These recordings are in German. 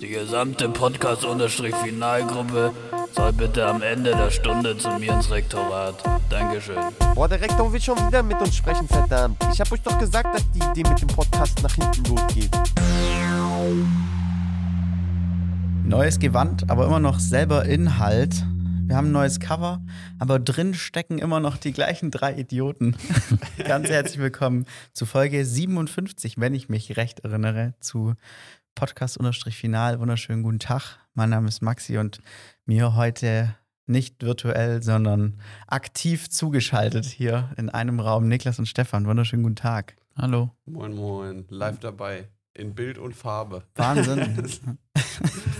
Die gesamte Podcast-Finalgruppe soll bitte am Ende der Stunde zu mir ins Rektorat. Dankeschön. Boah, der Rektor will schon wieder mit uns sprechen, verdammt. Ich hab euch doch gesagt, dass die Idee mit dem Podcast nach hinten losgeht. Neues Gewand, aber immer noch selber Inhalt. Wir haben ein neues Cover, aber drin stecken immer noch die gleichen drei Idioten. Ganz herzlich willkommen zu Folge 57, wenn ich mich recht erinnere, zu Podcast-Final. Wunderschönen guten Tag. Mein Name ist Maxi und mir heute nicht virtuell, sondern aktiv zugeschaltet hier in einem Raum Niklas und Stefan. Wunderschönen guten Tag. Hallo. Moin, moin. Live dabei. In Bild und Farbe. Wahnsinn.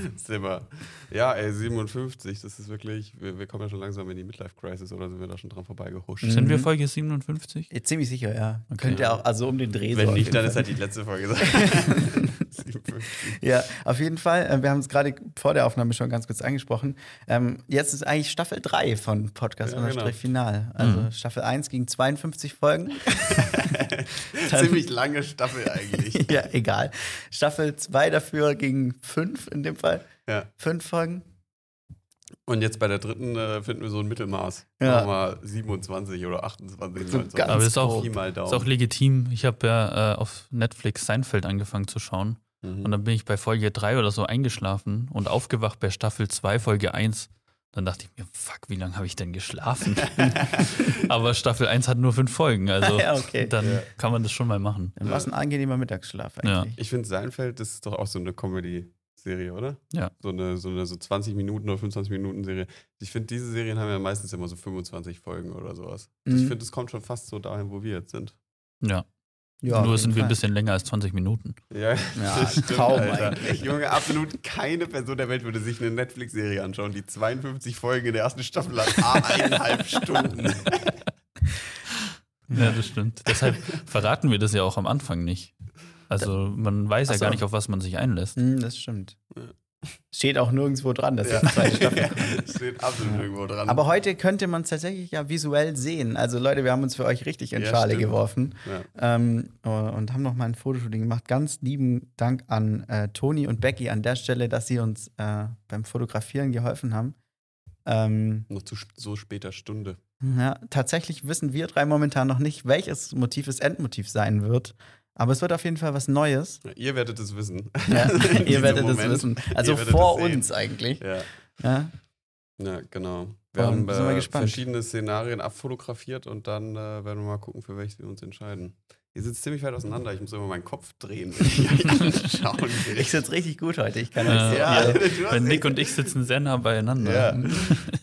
Simmer. Ja, ey, 57, das ist wirklich, wir, wir kommen ja schon langsam in die Midlife-Crisis oder sind wir da schon dran vorbeigehuscht? Sind wir Folge 57? Ja, Ziemlich sicher, ja. Man könnte ja auch, also um den Dreh so Wenn auf nicht, dann Fall. ist halt die letzte Folge. 57. Ja, auf jeden Fall. Äh, Wir haben es gerade vor der Aufnahme schon ganz kurz angesprochen. Ähm, jetzt ist eigentlich Staffel 3 von Podcast Ja, genau. Final. Also Mhm. Staffel 1 ging 52 Folgen. Ziemlich lange Staffel eigentlich. ja, egal. Staffel 2 dafür ging 5 in dem Fall. Ja. 5 Folgen. Und jetzt bei der dritten äh, finden wir so ein Mittelmaß. Ja. Machen wir 27 oder 28. So 29. ganz Aber ist auch, mal ist auch legitim. Ich habe ja äh, auf Netflix Seinfeld angefangen zu schauen. Mhm. Und dann bin ich bei Folge 3 oder so eingeschlafen und aufgewacht bei Staffel 2, Folge 1. Dann dachte ich mir, fuck, wie lange habe ich denn geschlafen? Aber Staffel 1 hat nur fünf Folgen, also Ja, okay. dann Ja. kann man das schon mal machen. Dann war es ein angenehmer Mittagsschlaf Ja. eigentlich. Ich finde, Seinfeld das ist doch auch so eine Comedy-Serie, oder? Ja. So eine, so eine so 20 Minuten oder 25 Minuten Serie. Ich finde, diese Serien haben ja meistens immer so 25 Folgen oder sowas. Mhm. Ich finde, es kommt schon fast so dahin, wo wir jetzt sind. Ja, Ja, nur sind wir ein bisschen länger als 20 Minuten. Ja, Ja, das stimmt, kaum Alter. eigentlich. Junge, absolut keine Person der Welt würde sich eine Netflix-Serie anschauen, die 52 Folgen in der ersten Staffel hat, ah, eineinhalb Stunden. Ja, das stimmt. Deshalb verraten wir das ja auch am Anfang nicht. Also man weiß ja so. gar nicht, auf was man sich einlässt. Hm, das stimmt. Steht auch nirgendwo dran, dass Ja. jetzt zwei Staffeln kommen. Steht absolut irgendwo dran. Aber heute könnte man es tatsächlich ja visuell sehen. Also Leute, wir haben uns für euch richtig in Ja, Schale stimmt. geworfen ja. ähm, und haben noch mal ein Fotoshooting gemacht. Ganz lieben Dank an äh, Toni und Becky an der Stelle, dass sie uns äh, beim Fotografieren geholfen haben. Ähm, Noch zu so später Stunde. ja, tatsächlich wissen wir drei momentan noch nicht, welches Motiv das Endmotiv sein wird. Aber es wird auf jeden Fall was Neues. Ja, ihr werdet es wissen. Ja, ihr werdet es wissen. Also vor uns eigentlich. Ja. Ja. Ja, genau. Wir Und haben äh, verschiedene Szenarien abfotografiert und dann äh, werden wir mal gucken, für welches wir uns entscheiden. Ihr sitzt ziemlich weit auseinander. Ich muss immer meinen Kopf drehen, wenn ich euch anschauen will. Ich sitze richtig gut heute. Ich kann Ja. ja, Wenn Nick und ich sitzen sehr nah beieinander. Ja.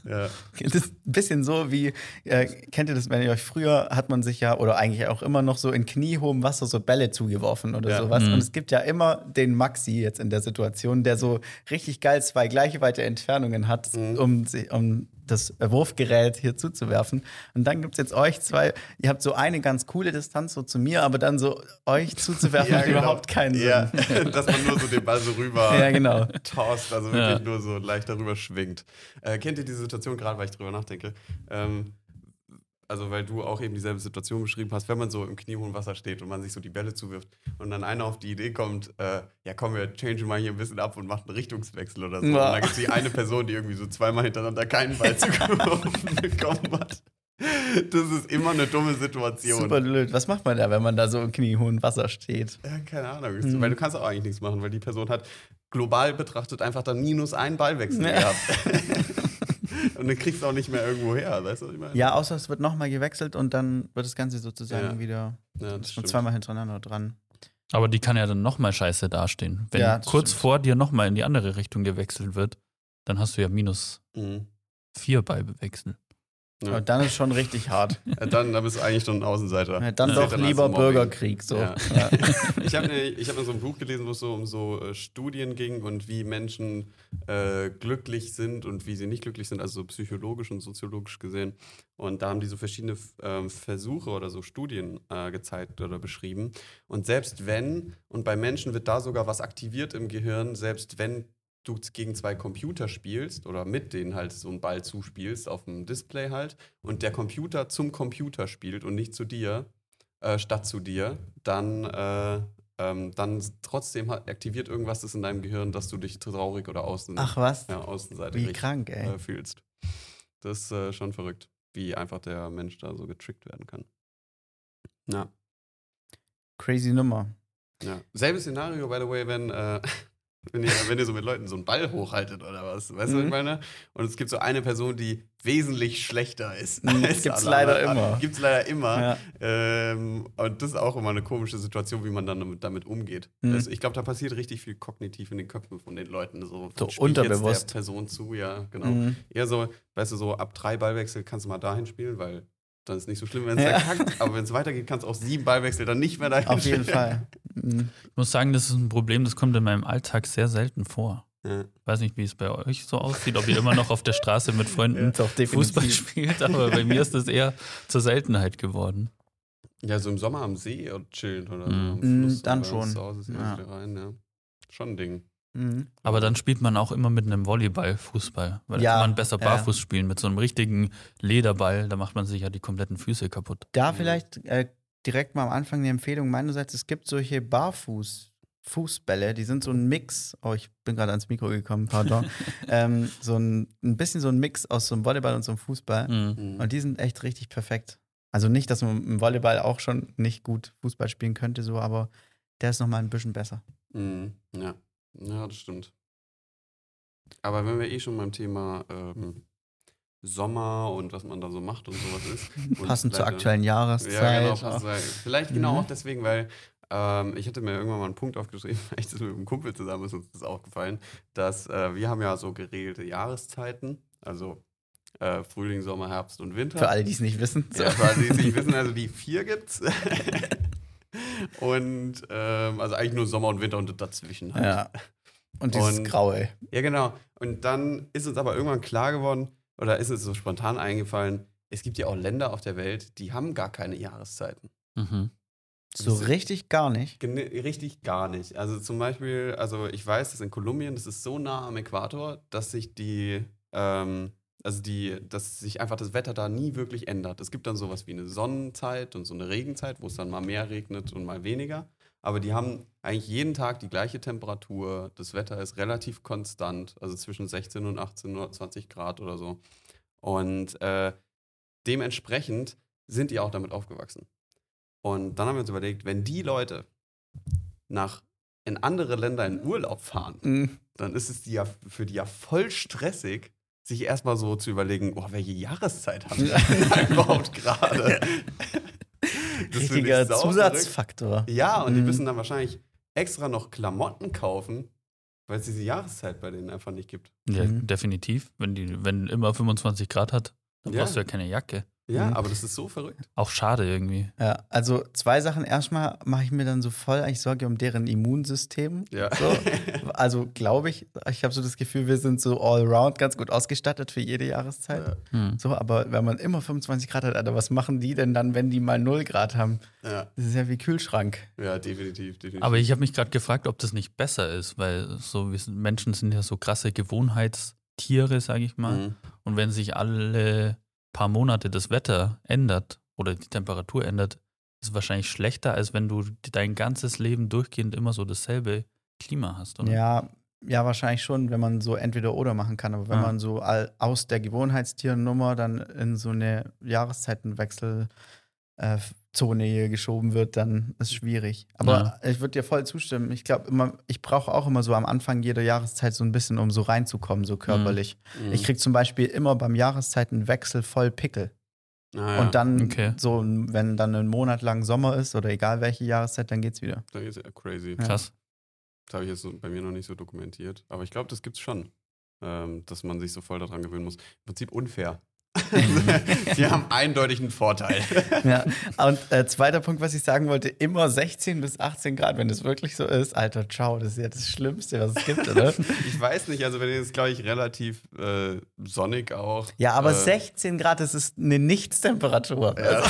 Ja. Das ist ein bisschen so wie, äh, kennt ihr das, wenn ihr euch früher hat man sich ja, oder eigentlich auch immer noch so in kniehohem Wasser so Bälle zugeworfen oder Ja. sowas. Mhm. Und es gibt ja immer den Maxi jetzt in der Situation, der so richtig geil zwei gleiche weite Entfernungen hat, Mhm. um, um das Wurfgerät hier zuzuwerfen. Und dann gibt es jetzt euch zwei, ihr habt so eine ganz coole Distanz so zu mir, aber dann so euch zuzuwerfen macht genau. überhaupt keinen Sinn. Ja, dass man nur so den Ball so rüber Ja, genau. tost, also wirklich Ja. nur so leicht darüber schwingt. Äh, kennt ihr diese Situation, gerade weil ich drüber nachdenke? Ähm, also, weil du auch eben dieselbe Situation beschrieben hast, wenn man so im kniehohen Wasser steht und man sich so die Bälle zuwirft und dann einer auf die Idee kommt, äh, ja komm, wir changen mal hier ein bisschen ab und machen einen Richtungswechsel oder so. Ja. Und dann gibt es die eine Person, die irgendwie so zweimal hintereinander keinen Ball zugeworfen bekommen hat. Das ist immer eine dumme Situation. Super blöd. Was macht man da, wenn man da so im kniehohen Wasser steht? Ja, keine Ahnung. Mhm. Weil du kannst auch eigentlich nichts machen, weil die Person hat global betrachtet einfach dann minus einen Ballwechsel Ja. gehabt. und dann kriegst du auch nicht mehr irgendwo her, weißt du, was ich meine? Ja, außer es wird nochmal gewechselt und dann wird das Ganze sozusagen Ja. wieder ja das stimmt. zweimal hintereinander dran. Aber die kann ja dann nochmal scheiße dastehen. Wenn Ja, das kurz stimmt. vor dir nochmal in die andere Richtung gewechselt wird, dann hast du ja minus Mhm. vier Ballwechsel. Ja. Aber dann ist schon richtig hart. Ja, dann, dann bist du eigentlich schon ein Außenseiter. Ja, dann doch lieber. Bürgerkrieg. So. Ich habe ne, ich hab so ein Buch gelesen, wo es so um so äh, Studien ging und wie Menschen äh, glücklich sind und wie sie nicht glücklich sind, also so psychologisch und soziologisch gesehen. Und da haben die so verschiedene ähm, Versuche oder so Studien äh, gezeigt oder beschrieben. Und selbst wenn, und bei Menschen wird da sogar was aktiviert im Gehirn, selbst wenn du gegen zwei Computer spielst oder mit denen halt so einen Ball zuspielst auf dem Display halt und der Computer zum Computer spielt und nicht zu dir, äh, statt zu dir, dann äh, ähm, dann trotzdem hat, aktiviert irgendwas das in deinem Gehirn, dass du dich traurig oder außen, Ach was? ja, außenseitig Wie krank, ey. äh, fühlst. Das ist äh, schon verrückt, wie einfach der Mensch da so getrickt werden kann. Ja. Crazy Nummer. Ja. Selbes Szenario, by the way, wenn, äh, wenn, ihr, wenn ihr so mit Leuten so einen Ball hochhaltet oder was. Weißt du, was ich Mhm. meine? Und es gibt so eine Person, die wesentlich schlechter ist. Mhm, als gibt's alle leider immer. Gibt's leider immer. Ja. Ähm, und das ist auch immer eine komische Situation, wie man dann damit, damit umgeht. Mhm. Also ich glaube, da passiert richtig viel kognitiv in den Köpfen von den Leuten. So, So spielt jetzt unterbewusst. Der Person zu, ja, genau. Mhm. Eher so, weißt du, so ab drei Ballwechsel kannst du mal dahin spielen, weil dann ist nicht so schlimm, wenn es Ja. verkackt. Aber wenn es weitergeht, kannst du auch sieben Ballwechsel dann nicht mehr dahin Auf jeden spielen. Fall. Mhm. Ich muss sagen, das ist ein Problem, das kommt in meinem Alltag sehr selten vor. Ja. Weiß nicht, wie es bei euch so aussieht, ob ihr immer noch auf der Straße mit Freunden Doch, Fußball spielt, aber bei mir ist das eher zur Seltenheit geworden. Ja, so im Sommer am See und chillen oder so. Mhm. am Mhm, Fluss dann oder schon. Zu Hause ist Ja. ja. rein, ja. Schon ein Ding. Mhm. Aber dann spielt man auch immer mit einem Volleyball Fußball, weil Ja, da kann man besser ja. barfuß spielen. Mit so einem richtigen Lederball, da macht man sich ja die kompletten Füße kaputt. Da Mhm. vielleicht äh, direkt mal am Anfang die Empfehlung meinerseits, es gibt solche Barfuß. Fußbälle, die sind so ein Mix. Oh, ich bin gerade ans Mikro gekommen, pardon. ähm, so ein, ein bisschen so ein Mix aus so einem Volleyball und so einem Fußball. Mhm. Und die sind echt richtig perfekt. Also nicht, dass man im Volleyball auch schon nicht gut Fußball spielen könnte, so, aber der ist nochmal ein bisschen besser. Mhm. Ja. ja, das stimmt. Aber wenn wir eh schon beim Thema ähm, Sommer und was man da so macht und sowas ist. und Passend zur vielleicht- aktuellen Jahreszeit. Ja, genau, passend Vielleicht genau Mhm. auch deswegen, weil ähm, ich hatte mir irgendwann mal einen Punkt aufgeschrieben, echt mit einem Kumpel zusammen ist uns das aufgefallen, dass äh, wir haben ja so geregelte Jahreszeiten, also äh, Frühling, Sommer, Herbst und Winter. Für alle, die es nicht wissen. So. Ja, für alle, die es nicht wissen, also die vier gibt's. und ähm, also eigentlich nur Sommer und Winter und dazwischen halt. Ja. Und dieses Und- Graue. Ja, genau. Und dann ist uns aber irgendwann klar geworden, oder ist uns so spontan eingefallen, es gibt ja auch Länder auf der Welt, die haben gar keine Jahreszeiten. Mhm. So richtig gar nicht. Richtig gar nicht. Also zum Beispiel, also ich weiß, dass in Kolumbien, das ist so nah am Äquator, dass sich die, ähm, also die, dass sich einfach das Wetter da nie wirklich ändert. Es gibt dann sowas wie eine Sonnenzeit und so eine Regenzeit, wo es dann mal mehr regnet und mal weniger. Aber die haben eigentlich jeden Tag die gleiche Temperatur. Das Wetter ist relativ konstant, also zwischen 16 und 18 oder 20 Grad oder so. Und äh, dementsprechend sind die auch damit aufgewachsen. Und dann haben wir uns überlegt, wenn die Leute nach in andere Länder in Urlaub fahren, Mhm. dann ist es die ja für die ja voll stressig, sich erstmal so zu überlegen, oh, welche Jahreszeit haben wir überhaupt gerade? Das Richtiger Zusatzfaktor. Ja, und die Mhm. müssen dann wahrscheinlich extra noch Klamotten kaufen, weil es diese Jahreszeit bei denen einfach nicht gibt. Ja, Mhm. definitiv. Wenn die, wenn immer 25 Grad hat, dann Ja. brauchst du ja keine Jacke. Ja, Mhm. aber das ist so verrückt. Auch schade irgendwie. Ja, also zwei Sachen. Erstmal mache ich mir dann so voll eigentlich Sorge um deren Immunsystem. Ja. So. Also glaube ich, ich habe so das Gefühl, wir sind so allround ganz gut ausgestattet für jede Jahreszeit. Ja. Mhm. So, aber wenn man immer 25 Grad hat, Alter, was machen die denn dann, wenn die mal 0 Grad haben? Ja, Das ist ja wie Kühlschrank. ja definitiv, definitiv. Aber ich habe mich gerade gefragt, ob das nicht besser ist, weil so wir sind, Menschen sind ja so krasse Gewohnheitstiere, sage ich mal. Mhm. Und wenn sich alle paar Monate das Wetter ändert oder die Temperatur ändert, ist wahrscheinlich schlechter, als wenn du dein ganzes Leben durchgehend immer so dasselbe Klima hast, oder? Ja, ja, wahrscheinlich schon, wenn man so entweder oder machen kann. Aber wenn Ja. man so all, aus der Gewohnheitstiernummer dann in so eine Jahreszeitenwechselzone äh, Zone hier geschoben wird, dann ist schwierig. Aber ich würde dir voll zustimmen. Ich glaube, immer, ich brauche auch immer so am Anfang jeder Jahreszeit so ein bisschen, um so reinzukommen, so körperlich. Mhm. Ich krieg zum Beispiel immer beim Jahreszeitenwechsel voll Pickel. Ah, ja. Und dann, Okay. so, wenn dann ein Monat lang Sommer ist oder egal welche Jahreszeit, dann geht's wieder. Das ist ja crazy. Krass. Das habe ich jetzt so bei mir noch nicht so dokumentiert. Aber ich glaube, das gibt's schon. Ähm, dass man sich so voll daran gewöhnen muss. Im Prinzip unfair. Die haben eindeutig einen Vorteil. Ja, und äh, zweiter Punkt, was ich sagen wollte, immer 16 bis 18 Grad, wenn das wirklich so ist, Alter, ciao, das ist ja das Schlimmste, was es gibt, oder? Ich weiß nicht, also bei denen ist, glaube ich, relativ äh, sonnig auch. Ja, aber äh, 16 Grad, das ist eine Nichtstemperatur. Also,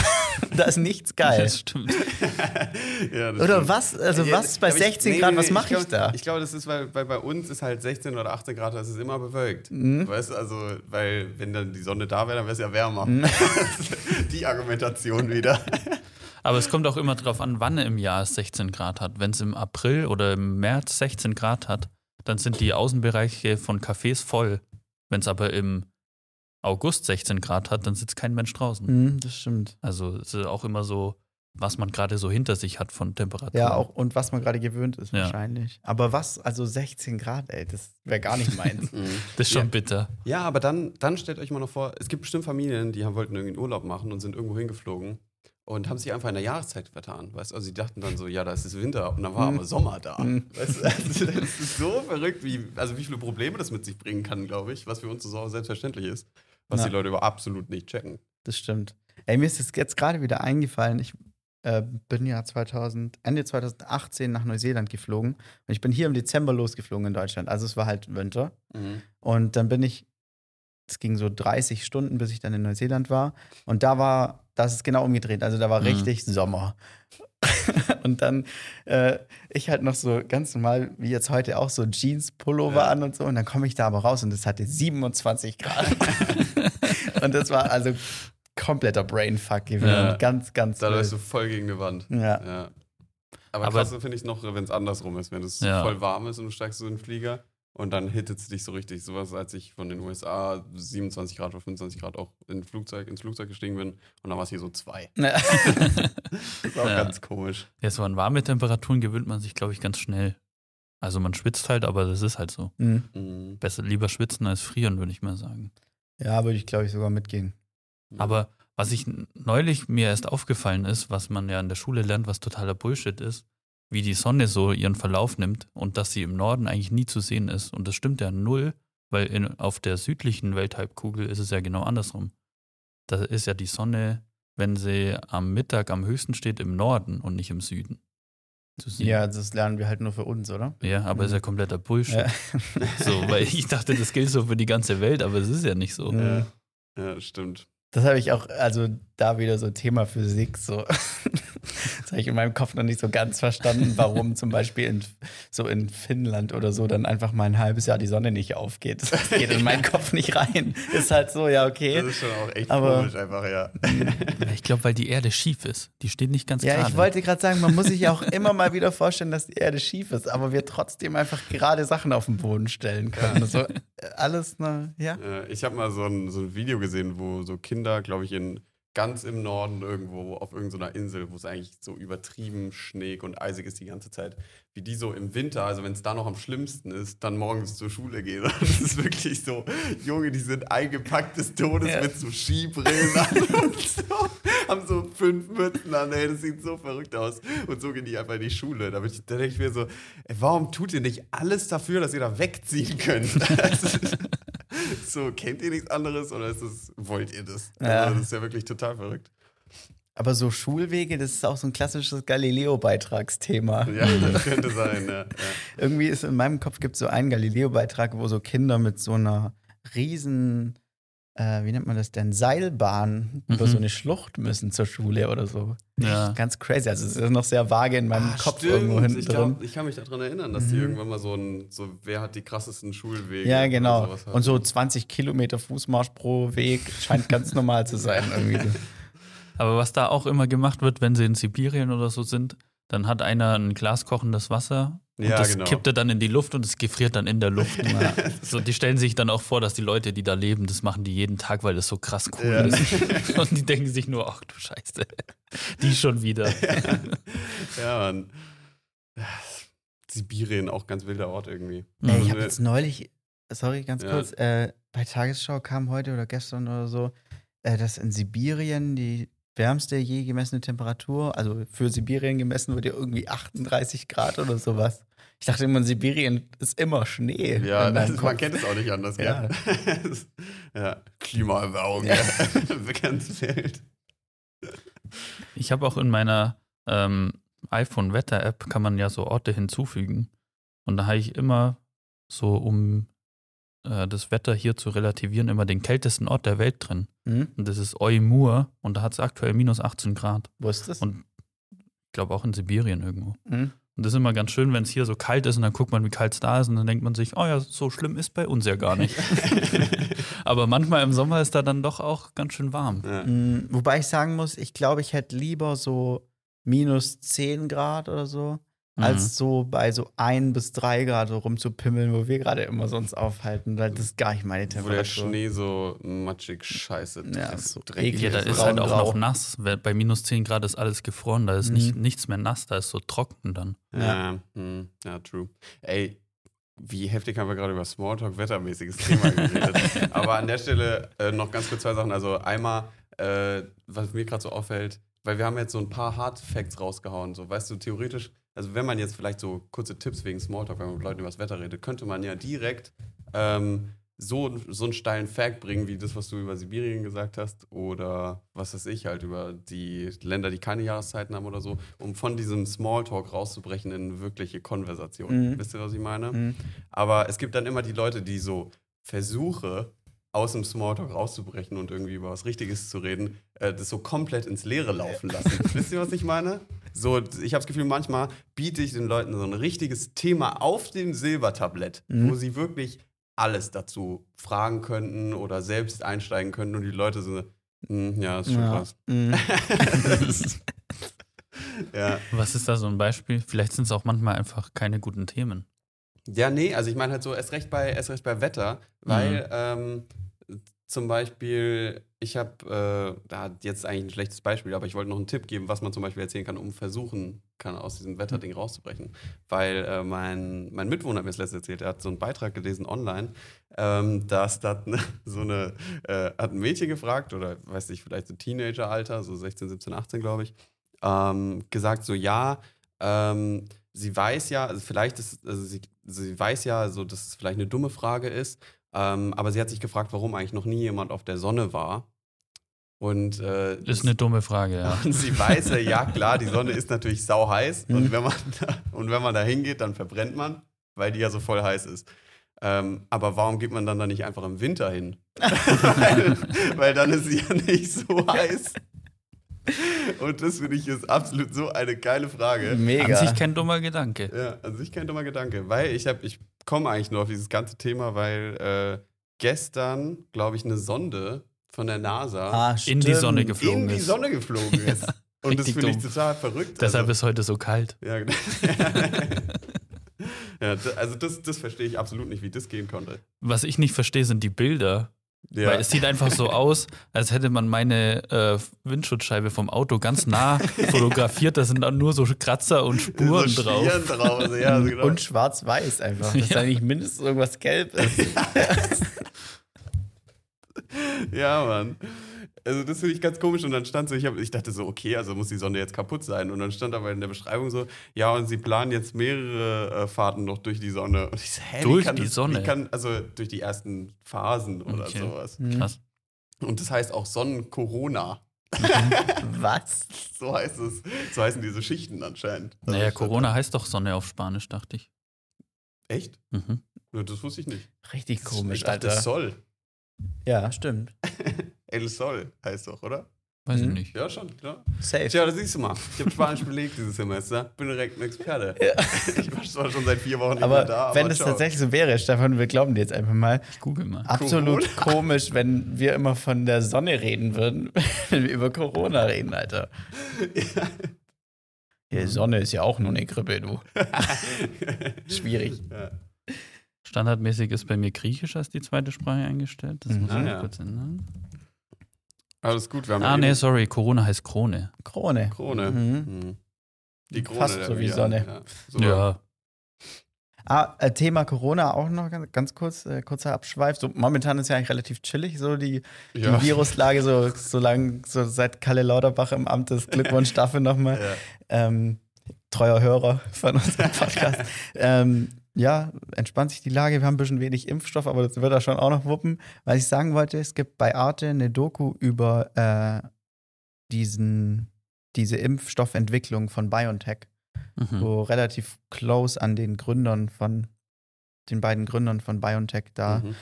da ist nichts geil. Das stimmt. ja, das Oder stimmt. was? Also Ja, was bei aber ich- 16 nee, Grad, nee, was mache ich, glaub- da? Ich glaube, das ist, weil, weil bei uns ist halt 16 oder 18 Grad, das ist immer bewölkt. Mhm. Weißt du, also, weil wenn dann die Sonne da wäre, dann wäre es ja wärmer. Die Argumentation wieder. Aber es kommt auch immer drauf an, wann im Jahr es 16 Grad hat. Wenn es im April oder im März 16 Grad hat, dann sind die Außenbereiche von Cafés voll. Wenn es aber im August 16 Grad hat, dann sitzt kein Mensch draußen. Mhm, das stimmt. Also es ist auch immer so, was man gerade so hinter sich hat von Temperatur. Ja, auch und was man gerade gewöhnt ist, Ja. wahrscheinlich. Aber was, also 16 Grad, ey, das wäre gar nicht meins. Mhm. Das ist schon Ja. bitter. Ja, aber dann, dann stellt euch mal noch vor, es gibt bestimmt Familien, die haben, wollten irgendwie einen Urlaub machen und sind irgendwo hingeflogen und haben sich einfach in der Jahreszeit vertan. Weißt? du? Also sie dachten dann so, ja, da ist es Winter und dann war aber Sommer da. Weißt? du? Also das ist so verrückt, wie, also wie viele Probleme das mit sich bringen kann, glaube ich, was für uns so selbstverständlich ist, was Ja. die Leute über absolut nicht checken. Das stimmt. Ey, mir ist es jetzt gerade wieder eingefallen. Ich äh, bin ja 2000, Ende 2018 nach Neuseeland geflogen. Und ich bin hier im Dezember losgeflogen in Deutschland. Also es war halt Winter. Mhm. Und dann bin ich, es ging so 30 Stunden, bis ich dann in Neuseeland war. Und da war, das ist genau umgedreht. Also da war Mhm. richtig Sommer. und dann äh, ich halt noch so ganz normal, wie jetzt heute auch, so Jeans-Pullover Ja. an und so. Und dann komme ich da aber raus und es hatte 27 Grad. und das war also kompletter Brainfuck gewesen. Ja. Ganz, ganz Da läufst du voll gegen eine Wand. Ja. Ja. Aber, Aber- krass finde ich noch, wenn es andersrum ist, wenn es Ja. voll warm ist und du steigst so in den Flieger und dann hittet es dich so richtig. Sowas, als ich von den USA 27 Grad oder 25 Grad auch in Flugzeug, ins Flugzeug gestiegen bin und dann war es hier so zwei. Ja. Das ist auch Ja. ganz komisch. Ja, so an warme Temperaturen gewöhnt man sich, glaube ich, ganz schnell. Also man schwitzt halt, aber das ist halt so. Mhm. Mhm. Besser lieber schwitzen als frieren, würde ich mal sagen. ja, würde ich, glaube ich, sogar mitgehen. Aber was ich neulich mir erst aufgefallen ist, was man ja in der Schule lernt, was totaler Bullshit ist, wie die Sonne so ihren Verlauf nimmt und dass sie im Norden eigentlich nie zu sehen ist. Und das stimmt ja null, weil in, auf der südlichen Welthalbkugel ist es ja genau andersrum. Da ist ja die Sonne, wenn sie am Mittag am höchsten steht, im Norden und nicht im Süden. Zu sehen. Ja, das lernen wir halt nur für uns, oder? Ja, aber ist ja kompletter Bullshit. Ja. So, weil ich dachte, das gilt so für die ganze Welt, aber es ist ja nicht so. Ja. Ja, stimmt. Das habe ich auch, also da wieder so Thema Physik, so. Das habe ich in meinem Kopf noch nicht so ganz verstanden, warum zum Beispiel in, so in Finnland oder so dann einfach mal ein halbes Jahr die Sonne nicht aufgeht. Das geht in meinen Kopf nicht rein. Ist halt so, ja, Das okay. ist schon auch echt Aber- komisch einfach, ja. Ich glaube, weil die Erde schief ist. Die steht nicht ganz Ja, gerade. ich wollte gerade sagen, man muss sich ja auch immer mal wieder vorstellen, dass die Erde schief ist, aber wir trotzdem einfach gerade Sachen auf den Boden stellen können. So, äh, alles, ne, ja. Äh, Ich habe mal so ein, so ein Video gesehen, wo so Kinder, glaube ich, in ganz im Norden irgendwo auf irgendeiner Insel, wo es eigentlich so übertrieben schneeg und eisig ist die ganze Zeit, wie die so im Winter, also wenn es da noch am schlimmsten ist, dann morgens zur Schule gehen. Das ist wirklich so, Junge, die sind eingepackt des Todes Ja. mit so Skibrillen an und so, haben so fünf Mützen an, ey, das sieht so verrückt aus. Und so gehen die einfach in die Schule. Da, da denke ich mir so, ey, warum tut ihr nicht alles dafür, dass ihr da wegziehen könnt? So, kennt ihr nichts anderes oder ist das, wollt ihr das? Ja. Also, das ist ja wirklich total verrückt. Aber so Schulwege, das ist auch so ein klassisches Galileo-Beitragsthema. Ja, das könnte sein, ja. ja. Irgendwie ist in meinem Kopf gibt es so einen Galileo-Beitrag, wo so Kinder mit so einer riesen, äh, wie nennt man das denn, Seilbahn über Mhm. so eine Schlucht müssen zur Schule oder so. Ja. Ganz crazy. Also es ist noch sehr vage in meinem Ah, Kopf stimmt. irgendwo hinten ich, drin. glaub, ich kann mich daran erinnern, dass die Mhm. irgendwann mal so ein, so, wer hat die krassesten Schulwege? Ja, genau. Und so 20 Kilometer Fußmarsch pro Weg scheint ganz normal zu sein. Irgendwie so. Aber was da auch immer gemacht wird, wenn sie in Sibirien oder so sind, dann hat einer ein Glas kochendes Wasser und Ja, das genau. kippt er dann in die Luft und es gefriert dann in der Luft. so, die stellen sich dann auch vor, dass die Leute, die da leben, das machen die jeden Tag, weil das so krass cool Ja. ist. Und die denken sich nur, ach du Scheiße, die schon wieder. ja, Mann. Sibirien, auch ganz wilder Ort irgendwie. Ey, Also ich habe eine- jetzt neulich, sorry, ganz Ja. kurz, äh, bei Tagesschau kam heute oder gestern oder so, äh, dass in Sibirien die wärmste je gemessene Temperatur, also für Sibirien gemessen wird ja irgendwie 38 Grad oder sowas. Ich dachte immer, in Sibirien ist immer Schnee. Ja, das ist, man kennt es auch nicht anders, Ja. gell? ja, Klimaerwärmung, ja. ganz wild. Ich habe auch in meiner ähm, iPhone-Wetter-App kann man ja so Orte hinzufügen. Und da habe ich immer so, um äh, das Wetter hier zu relativieren, immer den kältesten Ort der Welt drin. Hm? Und das ist Oymur und da hat es aktuell minus 18 Grad. Wo ist das? Und ich glaube auch in Sibirien irgendwo. Hm? Und das ist immer ganz schön, wenn es hier so kalt ist und dann guckt man, wie kalt es da ist und dann denkt man sich, oh ja, so schlimm ist bei uns ja gar nicht. Aber manchmal im Sommer ist da dann doch auch ganz schön warm. Ja. Mm, Wobei ich sagen muss, ich glaube, ich hätte lieber so minus 10 Grad oder so, Mhm. Als so bei so 1 bis 3 Grad so rumzupimmeln, wo wir gerade immer so uns aufhalten. weil Das ist gar nicht meine Wo der Temperatur. Schnee so matschig scheiße Ja, ist so dreckig. Ja, da ist halt auch noch nass. Bei minus 10 Grad ist alles gefroren, da ist Mhm. nicht, nichts mehr nass, da ist so trocken dann. Ja, hm, ja, true. Ey, wie heftig haben wir gerade über Smalltalk wettermäßiges Thema geredet. Aber an der Stelle äh, noch ganz kurz zwei Sachen. Also einmal, äh, was mir gerade so auffällt, weil wir haben jetzt so ein paar Hard Facts rausgehauen. So, weißt du, theoretisch, also wenn man jetzt vielleicht so kurze Tipps wegen Smalltalk, wenn man mit Leuten über das Wetter redet, könnte man ja direkt ähm, so, so einen steilen Fact bringen, wie das, was du über Sibirien gesagt hast, oder was weiß ich, halt über die Länder, die keine Jahreszeiten haben oder so, um von diesem Smalltalk rauszubrechen in wirkliche Konversation. Mhm. Wisst ihr, was ich meine? Mhm. Aber es gibt dann immer die Leute, die so Versuche, aus dem Smalltalk rauszubrechen und irgendwie über was Richtiges zu reden, äh, das so komplett ins Leere laufen lassen. Wisst ihr, was ich meine? So, ich habe das Gefühl, manchmal biete ich den Leuten so ein richtiges Thema auf dem Silbertablett, Mhm. wo sie wirklich alles dazu fragen könnten oder selbst einsteigen könnten und die Leute so, "Hm, ja, ist schon Ja. krass. Mhm. ja. Was ist da so ein Beispiel? Vielleicht sind es auch manchmal einfach keine guten Themen. Ja, nee, also ich meine halt so, erst recht bei, erst recht bei Wetter, weil ähm, zum Beispiel, ich habe, äh, da hat jetzt eigentlich ein schlechtes Beispiel, aber ich wollte noch einen Tipp geben, was man zum Beispiel erzählen kann, um versuchen kann, aus diesem Wetterding rauszubrechen. Weil äh, mein, mein Mitwohner hat mir das letzte erzählt, er hat so einen Beitrag gelesen online, ähm, dass da ne, so eine, äh, hat ein Mädchen gefragt, oder weiß nicht, vielleicht so Teenageralter, so 16, 17, 18, glaube ich, ähm, gesagt so, ja, ähm, sie weiß ja, also vielleicht ist, also sie, sie weiß ja, so, dass es vielleicht eine dumme Frage ist, ähm, aber sie hat sich gefragt, warum eigentlich noch nie jemand auf der Sonne war. Und, äh, Ist eine dumme Frage, ja. und sie weiß ja, ja klar, die Sonne ist natürlich sau heiß Mhm. und, wenn man da, und wenn man da hingeht, dann verbrennt man, weil die ja so voll heiß ist. Ähm, aber warum geht man dann da nicht einfach im Winter hin? weil, weil dann ist sie ja nicht so heiß. Und das finde ich ist absolut so eine geile Frage. Mega. An sich kein dummer Gedanke. Ja, an sich kein dummer Gedanke, weil ich habe, ich komme eigentlich nur auf dieses ganze Thema, weil äh, gestern, glaube ich, eine Sonde von der NASA ah, In die. Sonne geflogen in die ist. Sonne geflogen ist. Und das finde ich total verrückt. Deshalb also, ist heute so kalt. ja, genau. ja, also das, das verstehe ich absolut nicht, wie das gehen konnte. Was ich nicht verstehe, sind die Bilder. Ja. Weil es sieht einfach so aus, als hätte man meine äh, Windschutzscheibe vom Auto ganz nah fotografiert. Da sind dann nur so Kratzer und Spuren so drauf. Drauf. Ja, genau. Und schwarz-weiß einfach. Dass Ja. da nicht mindestens irgendwas gelb ist. Ja, Mann. Also das finde ich ganz komisch und dann stand so, ich, hab, ich dachte so, okay, also muss die Sonne jetzt kaputt sein und dann stand aber in der Beschreibung so, ja und sie planen jetzt mehrere äh, Fahrten noch durch die Sonne. Und ich so, hä, Durch kann die das, Sonne? Kann, also durch die ersten Phasen oder Okay. sowas. Krass. Und das heißt auch Sonnen-Corona. Was? So heißt es. So heißen diese Schichten anscheinend. Also Naja, Corona heißt doch Sonne auf Spanisch, dachte ich. Echt? Mhm. Das wusste ich nicht. Richtig komisch, ich dachte, Alter. Sol. Ja, stimmt. El Sol heißt doch, oder? Weiß Mhm. ich nicht. Ja, schon, klar. Safe. Tja, das siehst du mal. Ich habe Spanisch belegt dieses Semester. Bin direkt ein Experte. Ich war zwar schon seit vier Wochen nicht aber mehr da. wenn aber es ciao. tatsächlich so wäre, Stefan, wir glauben dir jetzt einfach mal, Ich google mal. absolut komisch, wenn wir immer von der Sonne reden würden, wenn wir über Corona reden, Alter. Die Sonne ist ja auch nur eine Grippe, du. Schwierig. Ja. Standardmäßig ist bei mir Griechisch als die zweite Sprache eingestellt. Das Mhm. muss ich Ah, ja. kurz ändern. Alles gut, wir haben Ah, nee, sorry. Corona heißt Krone. Krone. Krone. Mhm. Mhm. Die Krone. Fast so wie. Sonne. Ja. Ja. Ah, äh, Thema Corona auch noch ganz, ganz kurz, äh, kurzer Abschweif. So, momentan ist ja eigentlich relativ chillig, so die, Ja. die Viruslage, so, so lang, so seit Kalle Lauterbach im Amt ist. Glückwunsch dafür nochmal. Ja. Ähm, treuer Hörer von unserem Podcast. ähm, ja, entspannt sich die Lage. Wir haben ein bisschen wenig Impfstoff, aber das wird er schon auch noch wuppen. Was ich sagen wollte, es gibt bei Arte eine Doku über äh, diesen, diese Impfstoffentwicklung von BioNTech Mhm. so relativ close an den Gründern von den beiden Gründern von BioNTech da. Mhm.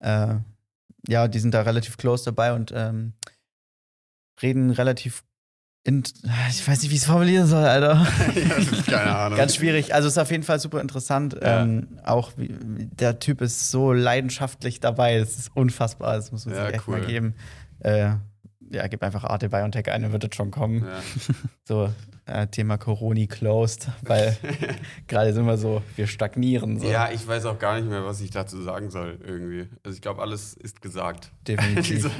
Äh, ja, die sind da relativ close dabei und ähm, reden relativ in, ich weiß nicht, wie ich es formulieren soll, Alter. ja, keine Ahnung. Ganz schwierig. Also es ist auf jeden Fall super interessant. Ja. Ähm, auch wie, der Typ ist so leidenschaftlich dabei. Das ist unfassbar. Das muss man Ja, sich echt cool. mal geben. Äh, ja, gib einfach Arte BioNTech ein, dann wird es schon kommen. Ja. So, Thema Corona closed, weil gerade sind wir so, wir stagnieren. So. Ja, ich weiß auch gar nicht mehr, was ich dazu sagen soll, irgendwie. Also ich glaube, alles ist gesagt. Definitiv.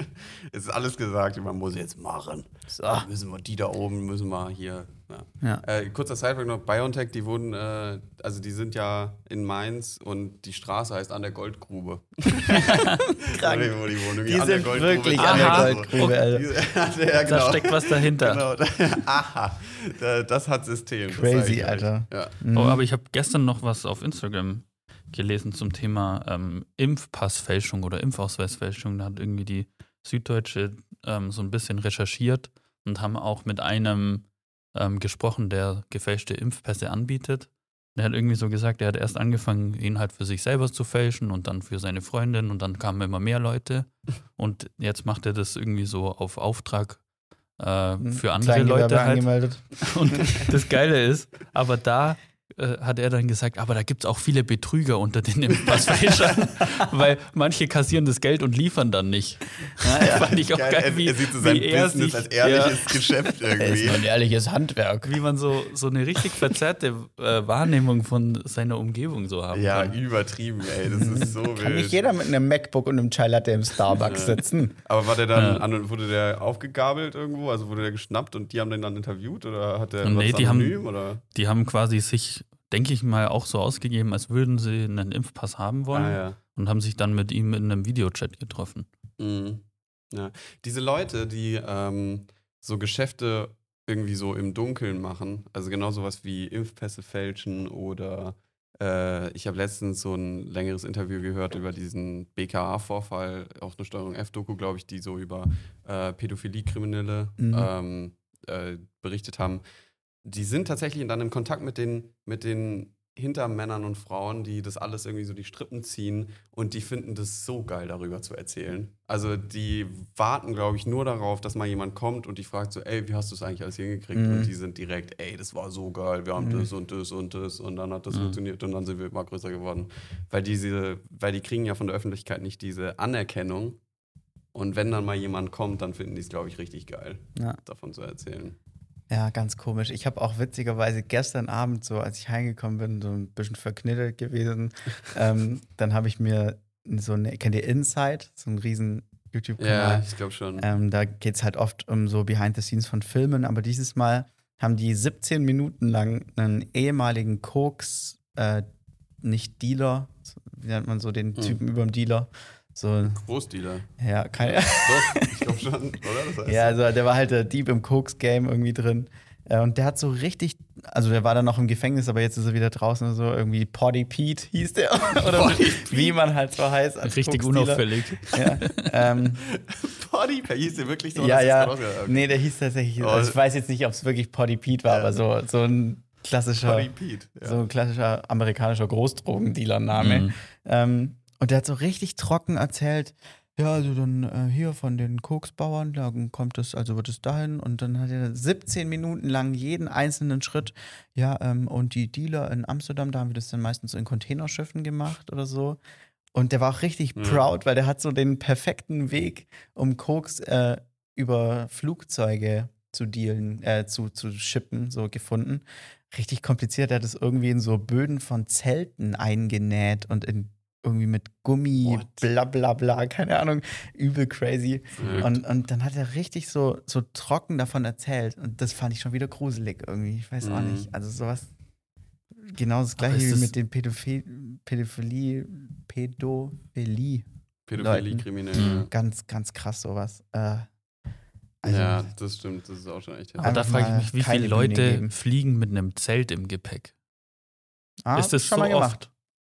es ist alles gesagt, man muss jetzt machen. So. Müssen wir die da oben, müssen wir hier. Ja. Ja. Äh, kurzer Sidefact noch, BioNTech, die wurden, äh, also die sind ja in Mainz und die Straße heißt an der Goldgrube. Krank. Wo die wohnen, irgendwie Die an der sind Goldgrube. wirklich an der Aha. Goldgrube. Die- ja, Da genau. steckt was dahinter. Genau. Aha, Da- das hat System. Crazy. Alter. Ja. Mhm. Oh, aber ich habe gestern noch was auf Instagram gelesen zum Thema ähm, Impfpassfälschung oder Impfausweisfälschung. Da hat irgendwie die Süddeutsche ähm, so ein bisschen recherchiert und haben auch mit einem ähm, gesprochen, der gefälschte Impfpässe anbietet. Der hat irgendwie so gesagt, er hat erst angefangen, ihn halt für sich selber zu fälschen und dann für seine Freundin und dann kamen immer mehr Leute. Und jetzt macht er das irgendwie so auf Auftrag äh, Mhm. für andere Leute halt. angemeldet. Und das Geile ist, aber da äh, hat er dann gesagt, aber da gibt es auch viele Betrüger unter den Impfpassfälschern, weil manche kassieren das Geld und liefern dann nicht. Fand ich auch geil, er, wie, er sieht so sein wie er Business sich, als ehrliches Geschäft Das ist irgendwie. nur ein ehrliches Handwerk. ja, wie man so, so eine richtig verzerrte äh, Wahrnehmung von seiner Umgebung so haben Ja, kann. übertrieben, ey. Das ist so wild. Kann nicht jeder mit einem MacBook und einem Chai Latte im Starbucks sitzen. Aber war der dann, Ja. an, wurde der aufgegabelt irgendwo? Also wurde der geschnappt und die haben den dann interviewt? Oder hat der Nee, was die haben- anonym? Oder? Die haben quasi sich, denke ich mal, auch so ausgegeben, als würden sie einen Impfpass haben wollen Ah, ja. und haben sich dann mit ihm in einem Videochat getroffen. Mhm. ja. Diese Leute, die ähm, so Geschäfte irgendwie so im Dunkeln machen, also genau sowas wie Impfpässe fälschen oder äh, ich habe letztens so ein längeres Interview gehört über diesen BKA-Vorfall, auch eine Steuerung F-Doku, glaube ich, die so über äh, Pädophilie-Kriminelle Mhm. ähm, äh, berichtet haben. Die sind tatsächlich dann im Kontakt mit den, mit den Hintermännern und Frauen, die das alles irgendwie so die Strippen ziehen und die finden das so geil, darüber zu erzählen. Also die warten, glaube ich, nur darauf, dass mal jemand kommt und die fragt so, ey, wie hast du es eigentlich alles hingekriegt? Mhm. Und die sind direkt, ey, das war so geil, wir haben Mhm. das und das und das und dann hat das Mhm. funktioniert und dann sind wir immer größer geworden. Weil diese, weil die kriegen ja von der Öffentlichkeit nicht diese Anerkennung. Und wenn dann mal jemand kommt, dann finden die es, glaube ich, richtig geil, Ja. davon zu erzählen. Ja, ganz komisch. Ich habe auch witzigerweise gestern Abend, so als ich heimgekommen bin, so ein bisschen verknittert gewesen. ähm, dann habe ich mir so eine, kennt ihr Inside? So einen riesen Ja, YouTube-Kanal. ich glaube schon. Ähm, da geht es halt oft um so Behind the Scenes von Filmen, aber dieses Mal haben die 17 Minuten lang einen ehemaligen Koks, äh, nicht Dealer, wie nennt man so den Hm. Typen über dem Dealer? So, Großdealer. ja, keine, Doch, ich glaube schon, oder? Das heißt ja, also der war halt der Dieb im Koks-Game irgendwie drin. Äh, Und der hat so richtig, also der war dann noch im Gefängnis, aber jetzt ist er wieder draußen und so, irgendwie Potty Pete hieß der. Oder Potty wie man halt so heißt. als Richtig unauffällig. Ja, ähm, Body, hieß der wirklich so? ja, ja. Okay. Nee, der hieß tatsächlich, Oh. also ich weiß jetzt nicht, ob es wirklich Potty Pete war, Ja. aber so, so ein klassischer, Pete. Ja. so ein klassischer amerikanischer Großdrogendealer-Name. Mhm. Ähm, und der hat so richtig trocken erzählt, ja, also dann äh, hier von den Koksbauern, da kommt es, also wird es dahin. Und dann hat er 17 Minuten lang jeden einzelnen Schritt, ja, ähm, und die Dealer in Amsterdam, da haben wir das dann meistens in Containerschiffen gemacht oder so. Und der war auch richtig Mhm. proud, weil der hat so den perfekten Weg, um Koks äh, über Flugzeuge zu dealen, äh, zu, zu shippen, so gefunden. Richtig kompliziert. Er hat es irgendwie in so Böden von Zelten eingenäht und in irgendwie mit Gummi, What? bla bla bla, keine Ahnung, übel crazy. Verrückt. Und, und dann hat er richtig so, so trocken davon erzählt. Und das fand ich schon wieder gruselig irgendwie. Ich weiß auch Mhm. nicht. Also sowas, genau das gleiche wie das- mit den Pädophi Pädophilie, Pädophilie. Pädophilie, Leuten. kriminell. Mhm. Ganz, ganz krass sowas. Äh, also, ja, das stimmt. Das ist auch schon echt Aber da frage ich mich, wie viele Leute fliegen mit einem Zelt im Gepäck? ah, ist das schon so mal gemacht. oft?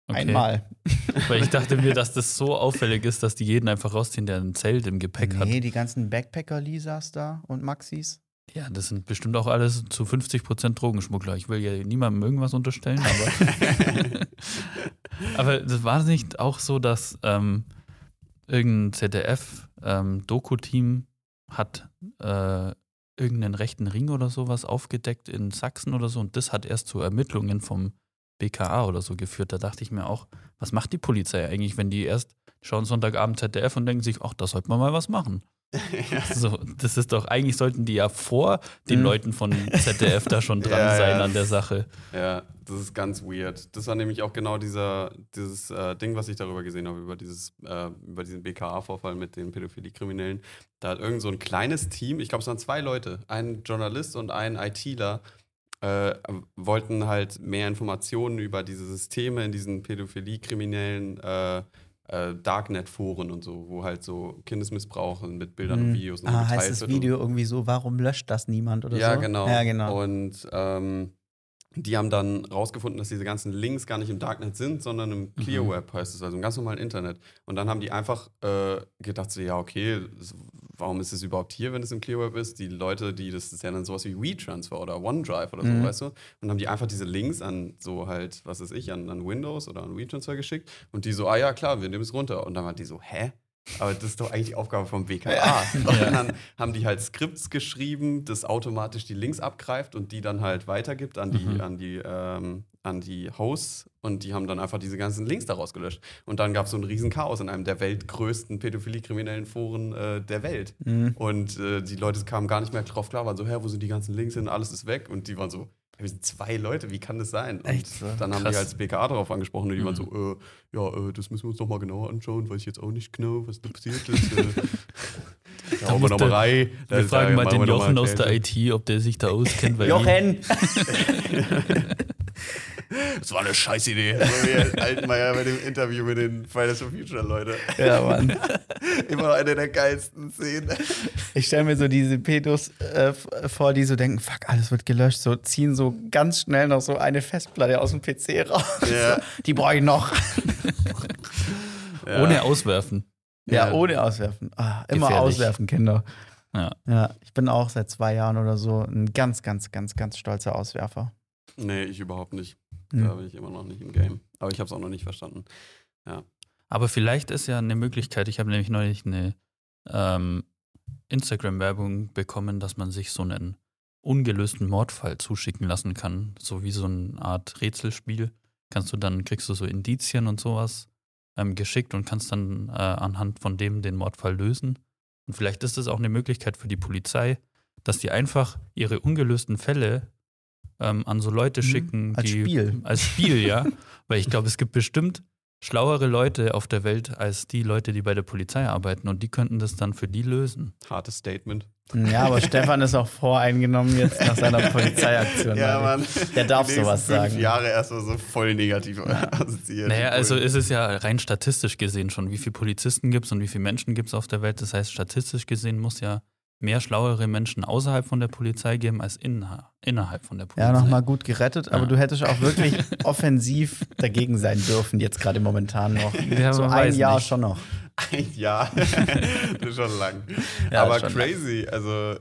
Okay. Einmal. Weil ich dachte mir, dass das so auffällig ist, dass die jeden einfach rausziehen, der ein Zelt im Gepäck hat. Nee, die ganzen Backpacker-Lisas da und Maxis. Ja, das sind bestimmt auch alles zu 50% Drogenschmuggler. Ich will ja niemandem irgendwas unterstellen, aber. aber das war nicht auch so, dass ähm, irgendein ZDF-Doku-Team hat äh, irgendeinen rechten Ring oder sowas aufgedeckt in Sachsen oder so und das hat erst zu Ermittlungen vom BKA oder so geführt. Da dachte ich mir auch, was macht die Polizei eigentlich, wenn die erst schauen Sonntagabend ZDF und denken sich, ach, da sollte man mal was machen. So, das ist doch, eigentlich sollten die ja vor den Mhm. Leuten von ZDF da schon dran Ja, sein ja. an der Sache. Ja, das ist ganz weird. Das war nämlich auch genau dieser, dieses äh, Ding, was ich darüber gesehen habe, über, dieses, äh, über diesen BKA-Vorfall mit den Pädophilie-Kriminellen. Da hat irgend so ein kleines Team, ich glaube, es waren zwei Leute, ein Journalist und ein ITler, äh, wollten halt mehr Informationen über diese Systeme in diesen Pädophilie-Kriminellen äh, äh, Darknet-Foren und so, wo halt so Kindesmissbrauch mit Bildern und Mhm. Videos und so Ah, geteilt heißt das wird und- Video irgendwie so, warum löscht das niemand oder ja, so? genau. Ja, genau. Und ähm, die haben dann rausgefunden, dass diese ganzen Links gar nicht im Darknet sind, sondern im Clear Mhm. Web heißt es, also im ganz normalen Internet. Und dann haben die einfach äh, gedacht, so, ja, okay, warum ist es überhaupt hier, wenn es im Clear Web ist? Die Leute, die, das ist ja dann sowas wie WeTransfer oder OneDrive oder so, Mhm. weißt du? Und haben die einfach diese Links an so halt, was weiß ich, an, an Windows oder an WeTransfer geschickt. Und die so, ah ja, klar, wir nehmen es runter. Und dann waren die so, hä? Aber das ist doch eigentlich die Aufgabe vom BKA. Und dann haben die halt Skripts geschrieben, das automatisch die Links abgreift und die dann halt weitergibt an die, Mhm. an die, ähm, an die Hosts und die haben dann einfach diese ganzen Links daraus gelöscht. Und dann gab es so ein riesen Chaos in einem der weltgrößten pädophilie-kriminellen Foren äh, der Welt. Mhm. Und äh, die Leute kamen gar nicht mehr drauf klar, waren so, hä, wo sind die ganzen Links hin? Alles ist weg. Und die waren so, "Hä, wir sind zwei Leute, wie kann das sein? Und Echt dann haben Krass. die das BKA darauf angesprochen und die waren Mhm. so, äh, ja, äh, das müssen wir uns noch mal genauer anschauen, weiß ich jetzt auch nicht genau, was da passiert ist. Äh, da haben wir musst noch du- mal rein. Wir Da- fragen mal den Jochen aus der. IT, ob der sich da auskennt. Weil Jochen! Das war eine scheiß Idee. Altmaier bei dem Interview mit den Fridays for Future Leute. ja, Mann. Immer noch eine der geilsten Szenen. Ich stelle mir so diese Pedos äh, vor, die so denken, fuck, alles wird gelöscht, so ziehen so ganz schnell noch so eine Festplatte aus dem PC raus. Ja. Die brauche ich noch. Ja. Ohne auswerfen. Ja, Ja. ohne auswerfen. Ah, immer Gefährlich. auswerfen, Kinder. Ja. Ja, ich bin auch seit zwei Jahren oder so ein ganz, ganz, ganz, ganz stolzer Auswerfer. Nee, ich überhaupt nicht. Hm. Da bin ich immer noch nicht im Game. Aber ich habe es auch noch nicht verstanden. Aber vielleicht ist ja eine Möglichkeit, ich habe nämlich neulich eine ähm, Instagram-Werbung bekommen, dass man sich so einen ungelösten Mordfall zuschicken lassen kann. So wie so eine Art Rätselspiel. Kannst du dann, kriegst du so Indizien und sowas ähm, geschickt und kannst dann äh, anhand von dem den Mordfall lösen. Und vielleicht ist es auch eine Möglichkeit für die Polizei, dass die einfach ihre ungelösten Fälle ähm, an so Leute Mhm. schicken, Als die Spiel. als Spiel, ja. Weil ich glaube, es gibt bestimmt schlauere Leute auf der Welt als die Leute, die bei der Polizei arbeiten und die könnten das dann für die lösen. Hartes Statement. Ja, aber Stefan ist auch voreingenommen jetzt nach seiner Polizeiaktion. Leute. Der darf sowas fünf sagen. Jahre erstmal so voll negativ assoziiert. Naja, also ist es ja rein statistisch gesehen schon, wie viele Polizisten gibt es und wie viele Menschen gibt es auf der Welt. Das heißt, statistisch gesehen muss ja mehr schlauere Menschen außerhalb von der Polizei geben als inner innerhalb von der Polizei. Ja, nochmal gut gerettet, aber Ja. du hättest auch wirklich offensiv dagegen sein dürfen, jetzt gerade momentan noch. Ja, so ein Jahr nicht. schon noch. Ein Jahr. das ist schon lang. Ja, Aber schon crazy. Also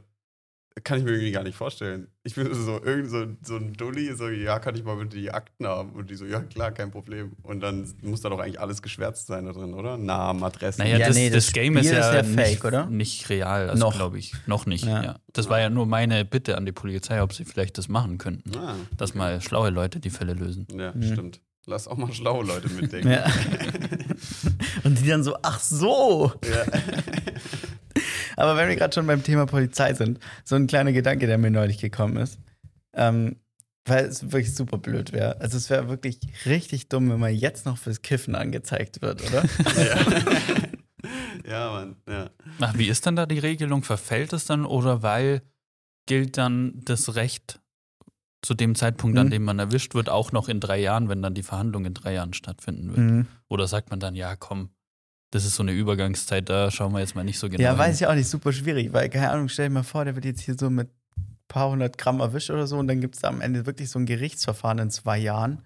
kann ich mir irgendwie gar nicht vorstellen. Ich bin so irgend so, so ein Dulli, so, ja, kann ich mal bitte die Akten haben? Und die so, ja, klar, kein Problem. Und dann muss da doch eigentlich alles geschwärzt sein da drin, oder? Namen, Adressen. Naja, Ja, das, nee, das das Game ist ja, ist ja nicht, fake, oder? nicht real, also Noch. glaube ich. Noch nicht, Ja. ja. Das war ja nur meine Bitte an die Polizei, ob sie vielleicht das machen könnten. Ah, Dass mal schlaue Leute die Fälle lösen. ja, Mhm. stimmt. Lass auch mal schlaue Leute mitdenken. Ja. Und die dann so, ach so. Ja. Aber wenn wir gerade schon beim Thema Polizei sind, so ein kleiner Gedanke, der mir neulich gekommen ist. Ähm, weil es wirklich super blöd wäre. Also es wäre wirklich richtig dumm, wenn man jetzt noch fürs Kiffen angezeigt wird, oder? ja, Mann. Ja. Ach, wie ist dann da die Regelung? Verfällt es dann oder weil gilt dann das Recht zu dem Zeitpunkt, an Mhm. dem man erwischt wird, auch noch in drei Jahren, wenn dann die Verhandlung in drei Jahren stattfinden wird? Mhm. Oder sagt man dann, ja, komm, das ist so eine Übergangszeit, da schauen wir jetzt mal nicht so genau. Ja, hin. weiß ich auch nicht, super schwierig, weil, keine Ahnung, stell dir mal vor, der wird jetzt hier so mit ein paar hundert Gramm erwischt oder so und dann gibt es da am Ende wirklich so ein Gerichtsverfahren in zwei Jahren.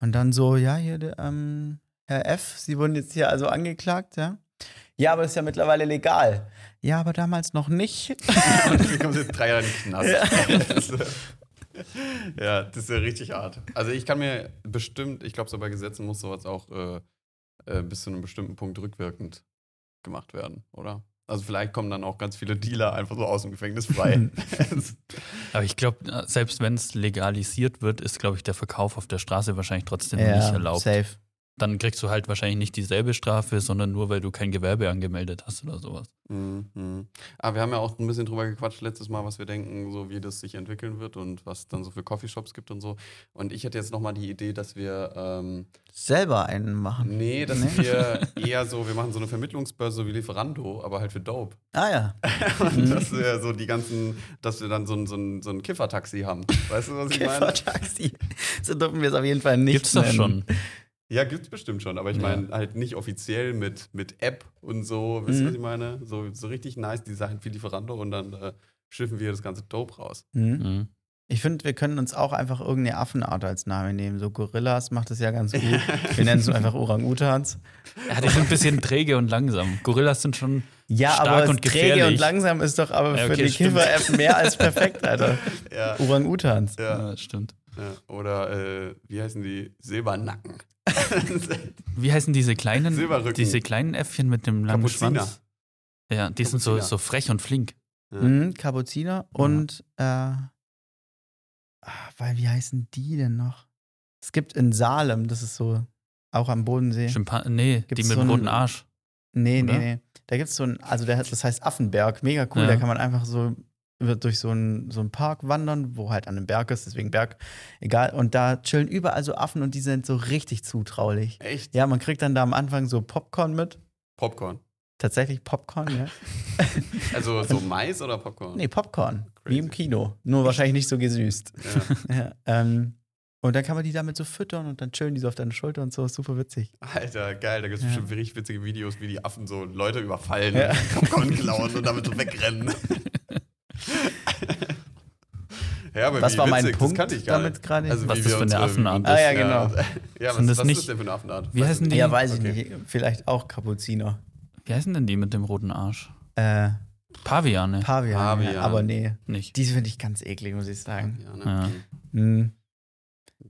Und dann so, ja, hier, der, ähm, Herr F., Sie wurden jetzt hier also angeklagt, ja? Ja, aber ist ja mittlerweile legal. Ja, aber damals noch nicht. Und dann kommst du jetzt drei Jahre in den Knast. Das ist, ja, das ist ja richtig hart. Also ich kann mir bestimmt, ich glaube, so bei Gesetzen muss sowas auch äh, äh, bis zu einem bestimmten Punkt rückwirkend gemacht werden, oder? Also vielleicht kommen dann auch ganz viele Dealer einfach so aus dem Gefängnis frei. Aber ich glaube, selbst wenn es legalisiert wird, ist, glaube ich, der Verkauf auf der Straße wahrscheinlich trotzdem ja, nicht erlaubt. safe. Dann kriegst du halt wahrscheinlich nicht dieselbe Strafe, sondern nur, weil du kein Gewerbe angemeldet hast oder sowas. Mhm. Aber wir haben ja auch ein bisschen drüber gequatscht letztes Mal, was wir denken, so wie das sich entwickeln wird und was dann so für Coffeeshops gibt und so. Und ich hätte jetzt nochmal die Idee, dass wir ähm, Selber einen machen. Nee, dass Nee? wir eher so, wir machen so eine Vermittlungsbörse wie Lieferando, aber halt für Dope. Ah ja. Und dass wir so die ganzen, dass wir dann so ein, so ein, so ein Kiffertaxi haben. Weißt du, was ich meine? Kiffer-Taxi. So dürfen wir es auf jeden Fall nicht Gibt's doch nennen. schon. Ja, gibt's bestimmt schon, aber ich Ja. meine halt nicht offiziell mit, mit App und so. Wisst ihr, Mhm. was ich meine? So, so richtig nice Design wie Lieferando und dann äh, schiffen wir das ganze Dope raus. Mhm. Mhm. Ich finde, wir können uns auch einfach irgendeine Affenart als Name nehmen. So Gorillas macht es ja ganz gut. Wir nennen es einfach Orang-Utans. Ja, die sind ein bisschen träge und langsam. Gorillas sind schon Ja, stark aber und träge gefährlich. und langsam ist doch aber Ja, für okay, die stimmt. Kiffer-App mehr als perfekt, Alter. Ja. Orang-Utans. ja. Ja, stimmt. ja. Oder äh, wie heißen die? Silbernacken. Wie heißen diese kleinen, diese kleinen Äffchen mit dem langen Kapuziner. Schwanz? Ja, die sind so, Kapuziner. so frech und flink. Ja. Mhm, Kapuziner und äh, ah, weil wie heißen die denn noch? Es gibt in Salem, das ist so auch am Bodensee. Schimpan nee, die mit so dem einen- roten Arsch. Nee, nee, Oder? nee. Da gibt es so ein, also der, das heißt Affenberg, mega cool. Ja. Da kann man einfach so wird durch so einen so einen Park wandern, wo halt an einem Berg ist, deswegen Berg, egal. Und da chillen überall so Affen und die sind so richtig zutraulich. Echt? Ja, man kriegt dann da am Anfang so Popcorn mit. Popcorn. Tatsächlich Popcorn, ja. Also so Mais oder Popcorn? Nee, Popcorn. Wie im Crazy. Kino. Nur wahrscheinlich nicht so gesüßt. Ja. Ja, ähm, und dann kann man die damit so füttern und dann chillen die so auf deine Schulter und so. Ist super witzig. Alter, geil. Da gibt es Ja. bestimmt richtig witzige Videos, wie die Affen so Leute überfallen, Ja. und Popcorn klauen und damit so wegrennen. ja, aber Was wie war mein witzig, Punkt das kannte ich gar damit nicht. gerade? Also, Was wie das für eine unsere- Affenart ist. Ah, ja, genau. Ja, Sind was, das was nicht- ist das denn für eine Affenart? Wie heißen die? Ja, weiß Okay. ich nicht. Vielleicht auch Kapuziner. Wie heißen denn die mit dem roten Arsch? Äh, Paviane. Pavian. Pavian. Ja, aber nee. Nicht. Die finde ich ganz eklig, muss ich sagen. Ja, Ja. ne? Hm.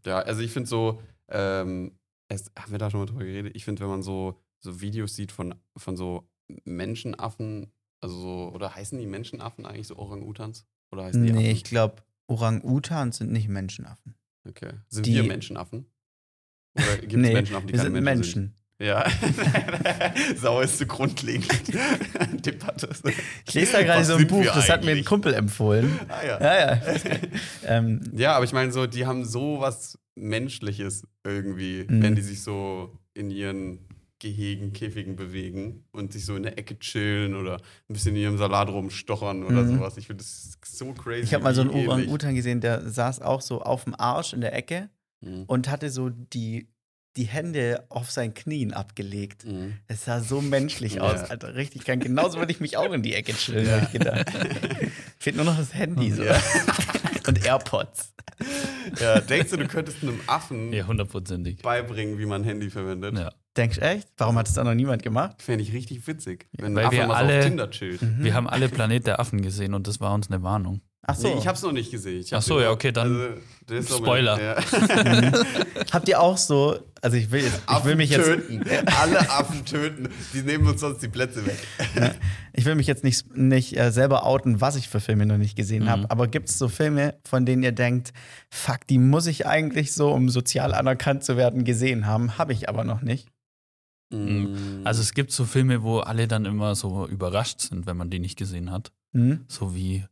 ja, also ich finde so, ähm, es, haben wir da schon mal drüber geredet? Ich finde, wenn man so, so Videos sieht von, von so Menschenaffen, also so, oder heißen die Menschenaffen eigentlich so Orang-Utans? Oder heißen die Nee, Affen? ich glaube, Orang-Utans sind nicht Menschenaffen. Okay. Sind Die- wir Menschenaffen? Oder gibt es nee, Menschenaffen, die wir keine sind Menschen, Menschen. sind? Ja. Sau ist so grundlegend. Debatte. Ich lese da gerade so ein Buch, das hat mir ein? Kumpel empfohlen. Ah, ja. Ja, ja. ähm, Ja, aber ich meine, so, die haben so was Menschliches irgendwie, Mhm. wenn die sich so in ihren Gehegen, Käfigen bewegen und sich so in der Ecke chillen oder ein bisschen in ihrem Salat rumstochern oder Mhm. sowas. Ich finde das so crazy. ich habe mal so einen. Orang-Utan gesehen, der saß auch so auf dem Arsch in der Ecke Mhm. und hatte so die, die Hände auf seinen Knien abgelegt. Mhm. Es sah so menschlich Ja. aus, Alter. Richtig geil. Genauso würde ich mich auch in die Ecke chillen, habe ich gedacht. Fehlt nur noch das Handy so. Ja. Und AirPods. ja, denkst du, du könntest einem Affen Ja, hundertprozentig. beibringen, wie man Handy verwendet? Ja. Denkst du echt? Warum hat es da noch niemand gemacht? Fände ich richtig witzig, wenn Weil ein Affe wir mal so alle- auf Tinder chillt. Wir haben alle Planet der Affen gesehen und das war uns eine Warnung. Ach so. Nee, ich hab's noch nicht gesehen. Ich hab Ach so, den ja, noch- okay, dann also, der ist Spoiler. Mit, ja. Habt ihr auch so, also ich will jetzt, ich will mich jetzt, töten. Alle Affen töten. Die nehmen uns sonst die Plätze weg. ich will mich jetzt nicht, nicht äh, selber outen, was ich für Filme noch nicht gesehen Mhm. habe, aber gibt es so Filme, von denen ihr denkt, fuck, die muss ich eigentlich so, um sozial anerkannt zu werden, gesehen haben, habe ich aber noch nicht. Mhm. Also es gibt so Filme, wo alle dann immer so überrascht sind, wenn man die nicht gesehen hat. Hm? So wie,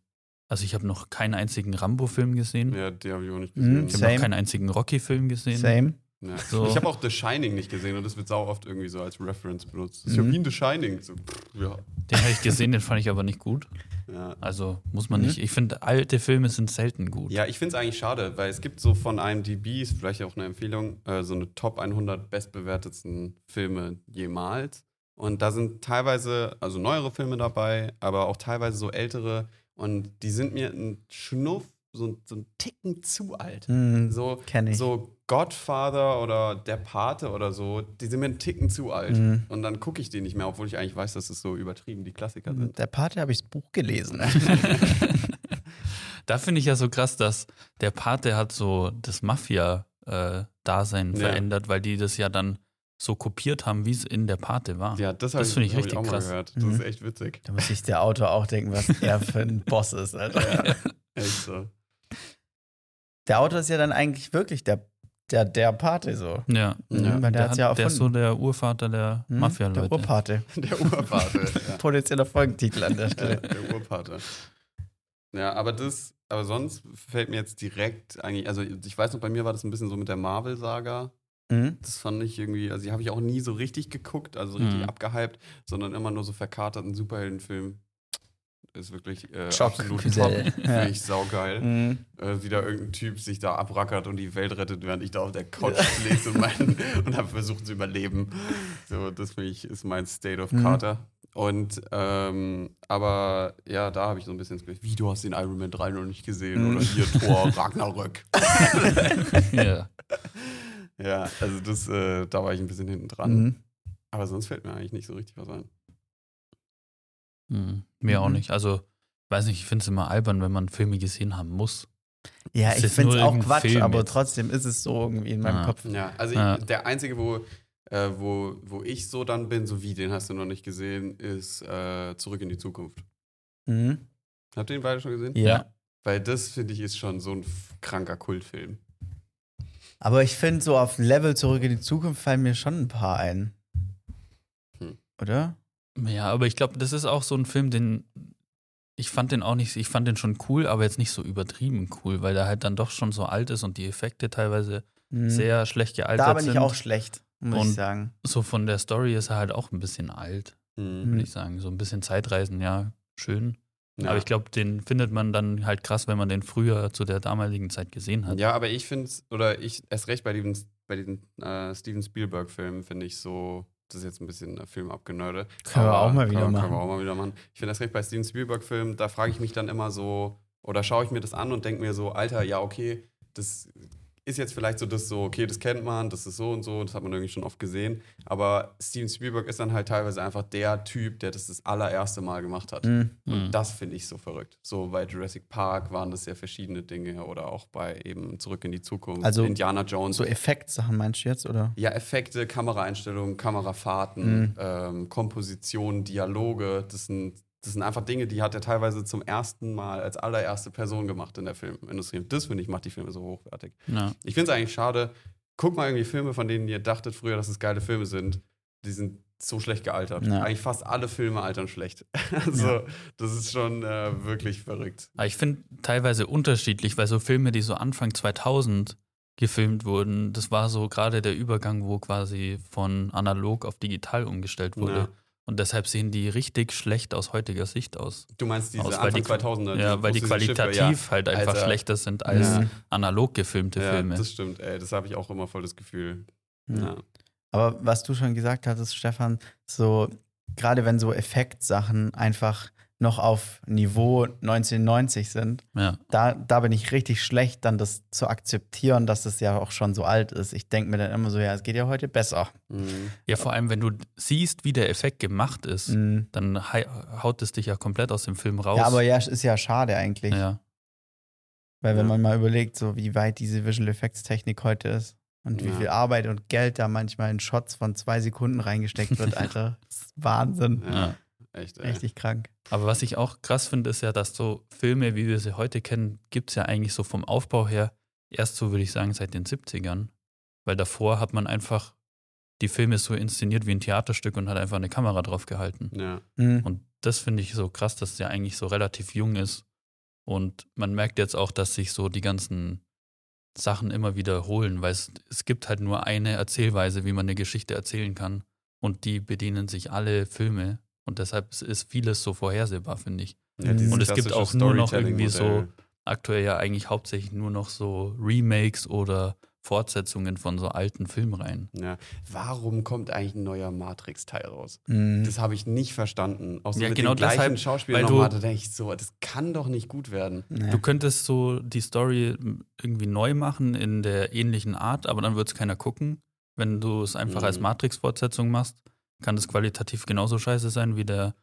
also ich habe noch keinen einzigen Rambo-Film gesehen. ja, die habe ich auch nicht Mhm, gesehen. Ich habe noch keinen einzigen Rocky-Film gesehen. Same. Ja. So. Ich habe auch The Shining nicht gesehen und das wird sau oft irgendwie so als Reference benutzt. Das ist Mhm. ja wie in The Shining. So, pff, ja. Den habe ich gesehen, den fand ich aber nicht gut. Ja. Also muss man Mhm. nicht. Ich finde, alte Filme sind selten gut. Ja, ich finde es eigentlich schade, weil es gibt so von IMDb, ist vielleicht auch eine Empfehlung, äh, so eine Top 100 bestbewertetsten Filme jemals. Und da sind teilweise, also neuere Filme dabei, aber auch teilweise so ältere. Und die sind mir ein Schnuff, so, so ein Ticken zu alt. Hm, So, Kenn ich. so Godfather oder Der Pate oder so, die sind mir einen Ticken zu alt. Mhm. Und dann gucke ich die nicht mehr, obwohl ich eigentlich weiß, dass es so übertrieben die Klassiker sind. Der Pate habe ich das Buch gelesen. Da finde ich ja so krass, dass der Pate hat so das Mafia-Dasein Ja. verändert, weil die das ja dann so kopiert haben, wie es in der Pate war. Ja, das, Das finde ich hab richtig auch mal krass. gehört. Das Mhm. ist echt witzig. da muss sich der Autor auch denken, was er für ein Boss ist, Alter. Echt so. Der Autor ist ja dann eigentlich wirklich der, der, der Pate so. Ja. Mhm, weil der, hat's hat, ja der ist so der Urvater der Mhm, Mafia-Leute. Der Urpate. Der Urpate. ja. Potenzieller Folgentitel an der Ja, Stelle. der Urpate. Ja, aber das, aber sonst fällt mir jetzt direkt eigentlich, also ich weiß noch, bei mir war das ein bisschen so mit der Marvel-Saga. Mhm. Das fand ich irgendwie, also die habe ich auch nie so richtig geguckt, also richtig Mhm. abgehypt, sondern immer nur so verkaterten Superheldenfilm. Ist wirklich äh, absolut top. Ja. Finde ich saugeil. Mhm. Äh, wie da irgendein Typ sich da abrackert und die Welt rettet, während ich da auf der Couch lese und, mein, und habe versucht zu überleben. So, das finde ich, ist mein State of Mhm. Carter. Und, ähm, aber ja, da habe ich so ein bisschen das Gefühl, wie du hast den Iron Man 3 noch nicht gesehen Mhm. oder hier Thor Ragnarök. ja. ja, also das, äh, da war ich ein bisschen hinten dran. Mhm. Aber sonst fällt mir eigentlich nicht so richtig was ein. Hm, mir auch Mhm. nicht. Also, weiß nicht, ich finde es immer albern, wenn man Filme gesehen haben muss. Ja, Das ich finde es auch Quatsch, Film aber jetzt. trotzdem ist es so irgendwie in meinem Ah. Kopf. Ja, also Ja. Ich, der einzige, wo, äh, wo, wo ich so dann bin, so wie, den hast du noch nicht gesehen, ist äh, Zurück in die Zukunft. Mhm. Habt ihr den beide schon gesehen? Ja. Weil das, finde ich, ist schon so ein kranker Kultfilm. Aber ich finde, so auf Level zurück in die Zukunft fallen mir schon ein paar ein. Hm. Oder? Ja, aber ich glaube, das ist auch so ein Film, den ich fand den auch nicht, ich fand den schon cool, aber jetzt nicht so übertrieben cool, weil der halt dann doch schon so alt ist und die Effekte teilweise Mhm. sehr schlecht gealtert Da bin sind. ich auch schlecht, muss Und- ich sagen. so von der Story ist er halt auch ein bisschen alt, Mhm. würde ich sagen. So ein bisschen Zeitreisen, ja, schön. Ja. Aber ich glaube, den findet man dann halt krass, wenn man den früher zu der damaligen Zeit gesehen hat. Ja, aber ich finde es, oder ich erst recht bei diesen, bei diesen äh, Steven Spielberg-Filmen, finde ich so, das ist jetzt ein bisschen ein Film abgenörde. Können wir auch mal wieder können, machen. Können wir auch mal wieder machen. Ich finde erst recht bei Steven Spielberg-Filmen, da frage ich mich dann immer so, oder schaue ich mir das an und denke mir so, Alter, ja, okay, das ist jetzt vielleicht so das so, okay, das kennt man, das ist so und so, das hat man irgendwie schon oft gesehen. Aber Steven Spielberg ist dann halt teilweise einfach der Typ, der das das allererste Mal gemacht hat. Mhm. Und Mhm. das finde ich so verrückt. So bei Jurassic Park waren das ja verschiedene Dinge oder auch bei eben Zurück in die Zukunft, Also Indiana Jones. So Effektsachen meinst du jetzt, oder? ja, Effekte, Kameraeinstellungen, Kamerafahrten, Mhm. ähm, Komposition, Dialoge, das sind, das sind einfach Dinge, die hat er teilweise zum ersten Mal als allererste Person gemacht in der Filmindustrie. Und das, finde ich, macht die Filme so hochwertig. Ja. Ich finde es eigentlich schade. Guck mal irgendwie Filme, von denen ihr dachtet früher, dass es geile Filme sind. Die sind so schlecht gealtert. Ja. Eigentlich fast alle Filme altern schlecht. Also, das ist schon äh, wirklich verrückt. Aber ich finde teilweise unterschiedlich, weil so Filme, die so Anfang 2000 gefilmt wurden, das war so gerade der Übergang, wo quasi von analog auf digital umgestellt wurde. Ja. Und deshalb sehen die richtig schlecht aus heutiger Sicht aus. Du meinst diese Aus, weil Anfang die- 2000er? ja, diese weil die großen Schiffe, qualitativ halt einfach Alter. schlechter sind als Ja. analog gefilmte ja, Filme. das stimmt. Ey, das habe ich auch immer voll das Gefühl. Mhm. Ja. Aber was du schon gesagt hattest, Stefan, so gerade wenn so Effektsachen einfach noch auf Niveau 1990 sind, Ja. da, da bin ich richtig schlecht, dann das zu akzeptieren, dass das ja auch schon so alt ist. Ich denke mir dann immer so, ja, es geht ja heute besser. Mhm. ja, vor allem, wenn du siehst, wie der Effekt gemacht ist, Mhm. dann haut es dich ja komplett aus dem Film raus. Ja, aber ja, ist ja schade eigentlich. Ja. Weil wenn Ja. man mal überlegt, so wie weit diese Visual Effects Technik heute ist und wie Ja. viel Arbeit und Geld da manchmal in Shots von zwei Sekunden reingesteckt wird, Alter, das ist Wahnsinn. Ja. Echt, ey. Richtig krank. Aber was ich auch krass finde, ist ja, dass so Filme, wie wir sie heute kennen, gibt es ja eigentlich so vom Aufbau her erst so, würde ich sagen, seit den 70ern. Weil davor hat man einfach die Filme so inszeniert wie ein Theaterstück und hat einfach eine Kamera drauf gehalten. Ja. Mhm. Und das finde ich so krass, dass es ja eigentlich so relativ jung ist. Und man merkt jetzt auch, dass sich so die ganzen Sachen immer wiederholen, weil es, es gibt halt nur eine Erzählweise, wie man eine Geschichte erzählen kann. Und die bedienen sich alle Filme. Und deshalb ist vieles so vorhersehbar, finde ich. Ja, Und es gibt auch nur noch irgendwie Storytelling-Modell. Aktuell ja eigentlich hauptsächlich nur noch so Remakes oder Fortsetzungen von so alten Filmreihen. Ja. Warum kommt eigentlich ein neuer Matrix-Teil raus? Mhm. Das habe ich nicht verstanden. Auch so Ja, mit genau den gleichen deshalb, Schauspielern nochmal, da denke ich so, das kann doch nicht gut werden. Nee. Du könntest so die Story irgendwie neu machen in der ähnlichen Art, aber dann wird es keiner gucken. Wenn du es einfach als Mhm. Matrix-Fortsetzung machst, kann es qualitativ genauso scheiße sein wie der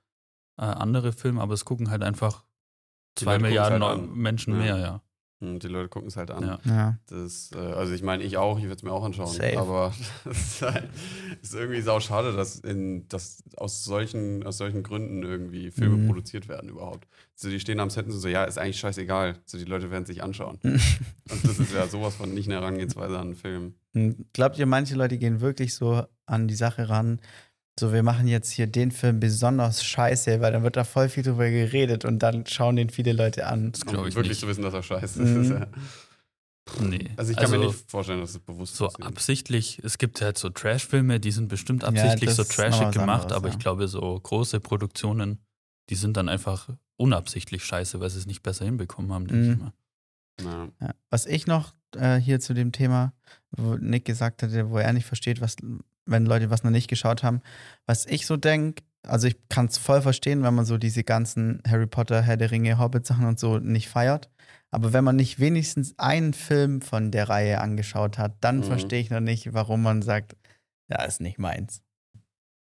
äh, andere Film, aber es gucken halt einfach Die zwei Leute Milliarden halt. Menschen Ja. mehr, ja. Und die Leute gucken es halt an. Ja. ja. Das, äh, also ich meine, ich auch, ich würde es mir auch anschauen. Safe. Aber es ist, halt, ist irgendwie sau schade, dass, in, dass aus, solchen, aus solchen Gründen irgendwie Filme Mhm. produziert werden überhaupt. So, die stehen am Set und so, ja, ist eigentlich scheißegal. So, die Leute werden sich anschauen. Und das ist ja ja sowas von nicht eine Herangehensweise an einen Film. Hm, Glaubt ihr, manche Leute gehen wirklich so an die Sache ran? So, wir machen jetzt hier den Film besonders scheiße, weil dann wird da voll viel drüber geredet und dann schauen den viele Leute an. Das glaube Um ich wirklich nicht. zu wissen, dass er scheiße Mhm. ist. Ja. Nee. Also ich kann mir nicht vorstellen, dass es bewusst so passiert. absichtlich, es gibt halt so Trash-Filme, die sind bestimmt Ja, absichtlich das so ist trashig gemacht, anderes, aber ja. ich glaube, so große Produktionen, die sind dann einfach unabsichtlich scheiße, weil sie es nicht besser hinbekommen haben, denke ich Mhm. mal. Ja. Ja. Was ich noch äh, hier zu dem Thema, wo Nick gesagt hatte, wo er nicht versteht, was, wenn Leute was noch nicht geschaut haben, was ich so denke, also ich kann es voll verstehen, wenn man so diese ganzen Harry Potter, Herr der Ringe, Hobbit-Sachen und so nicht feiert. Aber wenn man nicht wenigstens einen Film von der Reihe angeschaut hat, dann Mhm. verstehe ich noch nicht, warum man sagt, ja, ist nicht meins.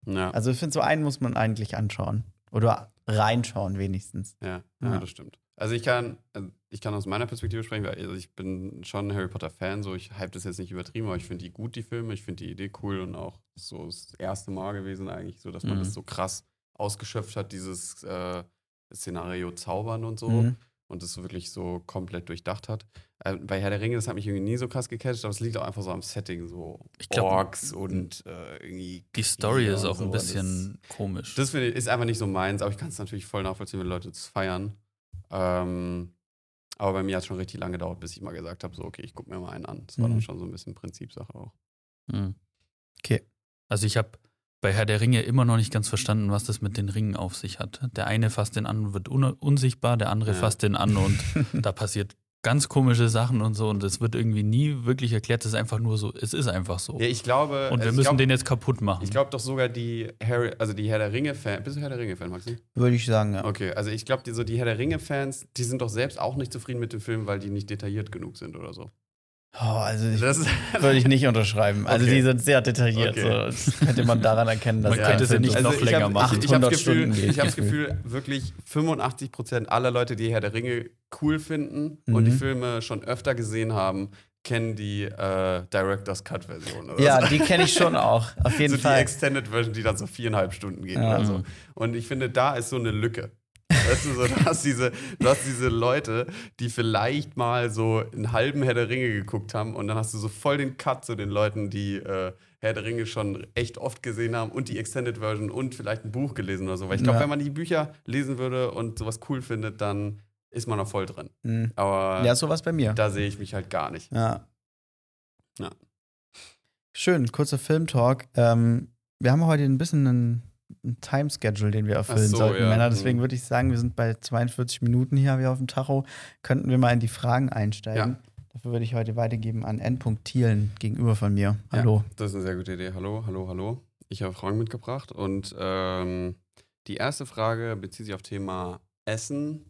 Ja. Also ich finde, so einen muss man eigentlich anschauen. Oder reinschauen wenigstens. Ja, Ja. ja, das stimmt. Also ich kann, also ich kann aus meiner Perspektive sprechen, weil also ich bin schon ein Harry Potter Fan, so ich hype das jetzt nicht übertrieben, aber ich finde die gut, die Filme, ich finde die Idee cool und auch so das erste Mal gewesen eigentlich, so dass man Mhm. das so krass ausgeschöpft hat, dieses äh, Szenario Zaubern und so Mhm. und das so wirklich so komplett durchdacht hat. Äh, bei Herr der Ringe, das hat mich irgendwie nie so krass gecatcht, aber es liegt auch einfach so am Setting, so Ich glaub, Orks und äh, irgendwie Die Story ist auch so, ein das- bisschen komisch. Das ich, ist einfach nicht so meins, aber ich kann es natürlich voll nachvollziehen, wenn Leute das feiern. Ähm, aber bei mir hat es schon richtig lange gedauert, bis ich mal gesagt habe, so, okay, ich gucke mir mal einen an. Das war Mhm. dann schon so ein bisschen Prinzipsache auch. Mhm. Okay. Also ich habe bei Herr der Ringe immer noch nicht ganz verstanden, was das mit den Ringen auf sich hat. Der eine fasst den an und wird un unsichtbar, der andere Ja. fasst den an und da passiert ganz komische Sachen und so und es wird irgendwie nie wirklich erklärt. Es ist einfach nur so, es ist einfach so. Ja, ich glaube. und wir also müssen glaub, den jetzt kaputt machen. Ich glaube doch sogar die Harry, also die Herr der Ringe-Fans. Bist du Herr der Ringe-Fan, Maxi? Würde ich sagen, ja. Okay, also ich glaube, die, so die Herr der Ringe-Fans, die sind doch selbst auch nicht zufrieden mit dem Film, weil die nicht detailliert genug sind oder so. Oh, also ich Das würde ich nicht unterschreiben. Also Okay. die sind sehr detailliert. Okay. So. Das könnte man daran erkennen, dass Man könnte sie nicht so noch länger hab, machen. Ich habe das 800 Gefühl, ich das Gefühl, wirklich 85 Prozent aller Leute, die Herr der Ringe cool finden und die Mhm. Filme schon öfter gesehen haben, kennen die äh, Director's Cut Version. Ja, so. die kenne ich schon auch. Auf jeden so die Fall. Extended Version, die dann so viereinhalb Stunden geht Ja. oder so. Mhm. Und ich finde, da ist so eine Lücke. Weißt du, so, du, hast diese, du hast diese Leute, die vielleicht mal so einen halben Herr der Ringe geguckt haben und dann hast du so voll den Cut zu den Leuten, die äh, Herr der Ringe schon echt oft gesehen haben und die Extended Version und vielleicht ein Buch gelesen oder so. Weil ich glaube, Ja. wenn man die Bücher lesen würde und sowas cool findet, dann ist man noch voll drin. Mhm. Aber Ja, sowas bei mir. da sehe ich mich halt gar nicht. Ja. Ja. Schön, kurzer Filmtalk. Ähm, wir haben heute ein bisschen einen, einen Time-Schedule, den wir erfüllen so, sollten, ja. Männer. Deswegen Mhm. würde ich sagen, wir sind bei 42 Minuten hier wie auf dem Tacho. Könnten wir mal in die Fragen einsteigen. Dafür würde ich heute weitergeben an N. Thielen gegenüber von mir. Ja. Hallo. Das ist eine sehr gute Idee. Hallo, hallo, hallo. Ich habe Fragen mitgebracht und ähm, die erste Frage bezieht sich auf Thema Essen,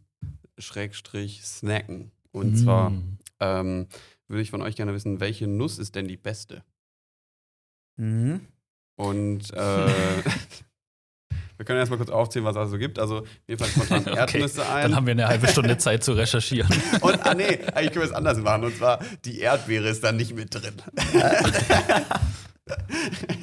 Schrägstrich, Snacken. Und Mhm. zwar Mm. ähm, würde ich von euch gerne wissen, welche Nuss ist denn die beste? Mhm. Und äh, wir können erstmal kurz aufzählen, was es also gibt. Also mir fallen spontan Okay, Erdnüsse ein. Dann haben wir eine halbe Stunde Zeit zu recherchieren. Und, ah nee, eigentlich können wir es anders machen. Und zwar, die Erdbeere ist da nicht mit drin.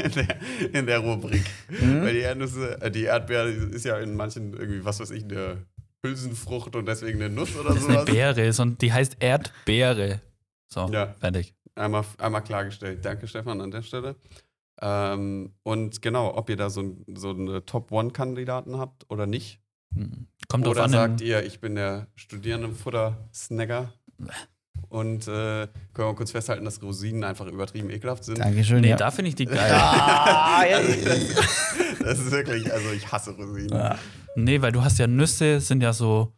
in, der, in der Rubrik. Mhm. Weil die Erdnüsse, äh, die Erdbeere ist ja in manchen irgendwie, was weiß ich, eine Hülsenfrucht und deswegen eine Nuss oder Das ist eine sowas. Beere, sondern die heißt Erdbeere. So, Ja. fertig. Einmal, einmal klargestellt. Danke, Stefan, an der Stelle. Ähm, und genau, ob ihr da so, ein, so eine Top-One-Kandidaten habt oder nicht. Mm. Kommt drauf Oder an. sagt ihr, ich bin der Studierendenfutter-Snacker. Und äh, können wir kurz festhalten, dass Rosinen einfach übertrieben ekelhaft sind. Dankeschön. nee, ja. da finde ich die geil. Ah, ja. Das ist wirklich, also ich hasse Rosinen. Ja. Nee, weil du hast ja Nüsse, sind ja so,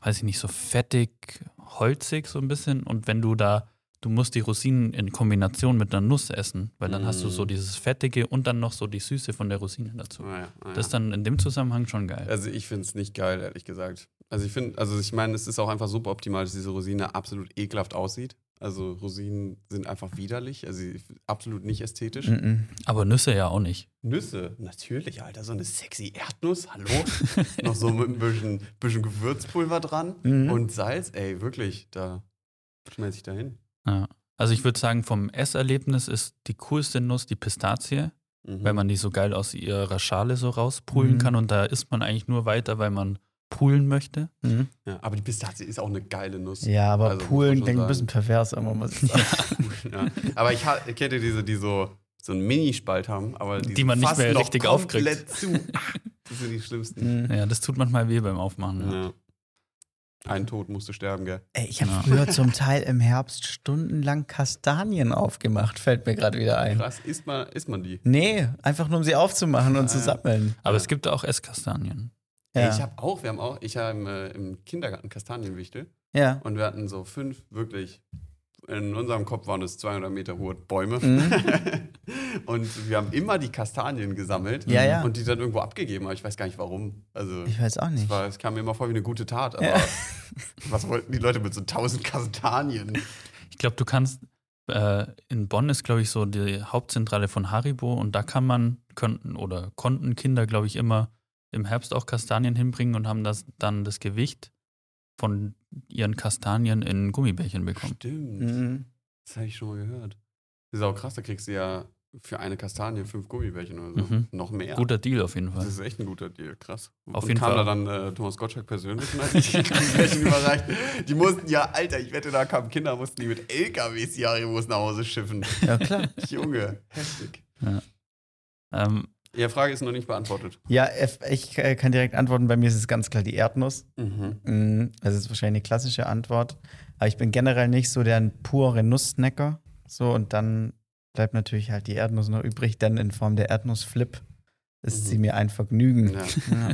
weiß ich nicht, so fettig, holzig so ein bisschen. Und wenn du da, du musst die Rosinen in Kombination mit einer Nuss essen, weil dann hast du so Mm. dieses Fettige und dann noch so die Süße von der Rosine dazu. Ah ja, ah ja. Das ist dann in dem Zusammenhang schon geil. Also ich finde es nicht geil, ehrlich gesagt. Also ich finde, also ich meine, es ist auch einfach super optimal, dass diese Rosine absolut ekelhaft aussieht. Also Rosinen sind einfach widerlich, also absolut nicht ästhetisch. Mhm. Aber Nüsse ja auch nicht. Nüsse, natürlich, Alter, so eine sexy Erdnuss, hallo? Noch so mit ein bisschen, bisschen Gewürzpulver dran Mhm. und Salz, ey, wirklich, da schmeiß ich da hin. Ja. Also ich würde sagen, vom Esserlebnis ist die coolste Nuss die Pistazie, Mhm. weil man die so geil aus ihrer Schale so rauspullen Mhm. kann und da isst man eigentlich nur weiter, weil man poolen möchte. Mhm. Ja, aber die Pistazie ist auch eine geile Nuss. Ja, aber Also, muss Poolen man klingt ein bisschen pervers immer, muss ich sagen. Ja. Aber ich kennt ihr diese, die so, so einen Minispalt haben, aber Die man nicht mehr richtig komplett zu. Das sind die schlimmsten. Mhm. Ja, das tut manchmal weh beim Aufmachen. Ja. Ja. Ein Tod musste sterben, gell? Ey, ich habe Ja. früher zum Teil im Herbst stundenlang Kastanien aufgemacht, fällt mir gerade wieder ein. Krass, isst man, isst man die? Nee, einfach nur um sie aufzumachen und zu Ah, ja. sammeln. Aber Ja. es gibt auch Esskastanien. Ey, Ja. ich habe auch, wir haben auch, ich habe im, äh, im Kindergarten Kastanienwichtel ja. und wir hatten so fünf wirklich, in unserem Kopf waren es 200 Meter hohe Bäume. Mhm. und wir haben immer die Kastanien gesammelt Ja, ja. und die dann irgendwo abgegeben, aber ich weiß gar nicht warum. Also, Ich weiß auch es, nicht. war, es kam mir immer vor wie eine gute Tat, aber Ja. was wollten die Leute mit so 1000 Kastanien? Ich glaube, du kannst, äh, in Bonn ist, glaube ich, so die Hauptzentrale von Haribo und da kann man, könnten oder konnten Kinder, glaube ich, immer im Herbst auch Kastanien hinbringen und haben das dann das Gewicht von ihren Kastanien in Gummibärchen bekommen. Stimmt, Mhm. das habe ich schon mal gehört. Das ist auch krass, da kriegst du ja für eine Kastanie fünf Gummibärchen oder so. Mhm. Noch mehr. Guter Deal auf jeden Das Fall. ist echt ein guter Deal, krass. Auf und jeden kam Fall. da dann äh, Thomas Gottschalk persönlich und hat die Gummibärchen überreicht. Die mussten ja, Alter, ich wette, da kamen Kinder, mussten die mit LKWs die Haribos nach Hause schiffen. Ja, klar. Junge, heftig. Ähm, Ihre Frage ist noch nicht beantwortet. Ja, ich äh, kann direkt antworten. Bei mir ist es ganz klar die Erdnuss. Mhm. Mm, Das ist wahrscheinlich eine klassische Antwort. Aber ich bin generell nicht so der pure Nusssnacker. So, und dann bleibt natürlich halt die Erdnuss noch übrig. Dann in Form der Erdnussflip ist Mhm. sie mir ein Vergnügen. Ja. Ja.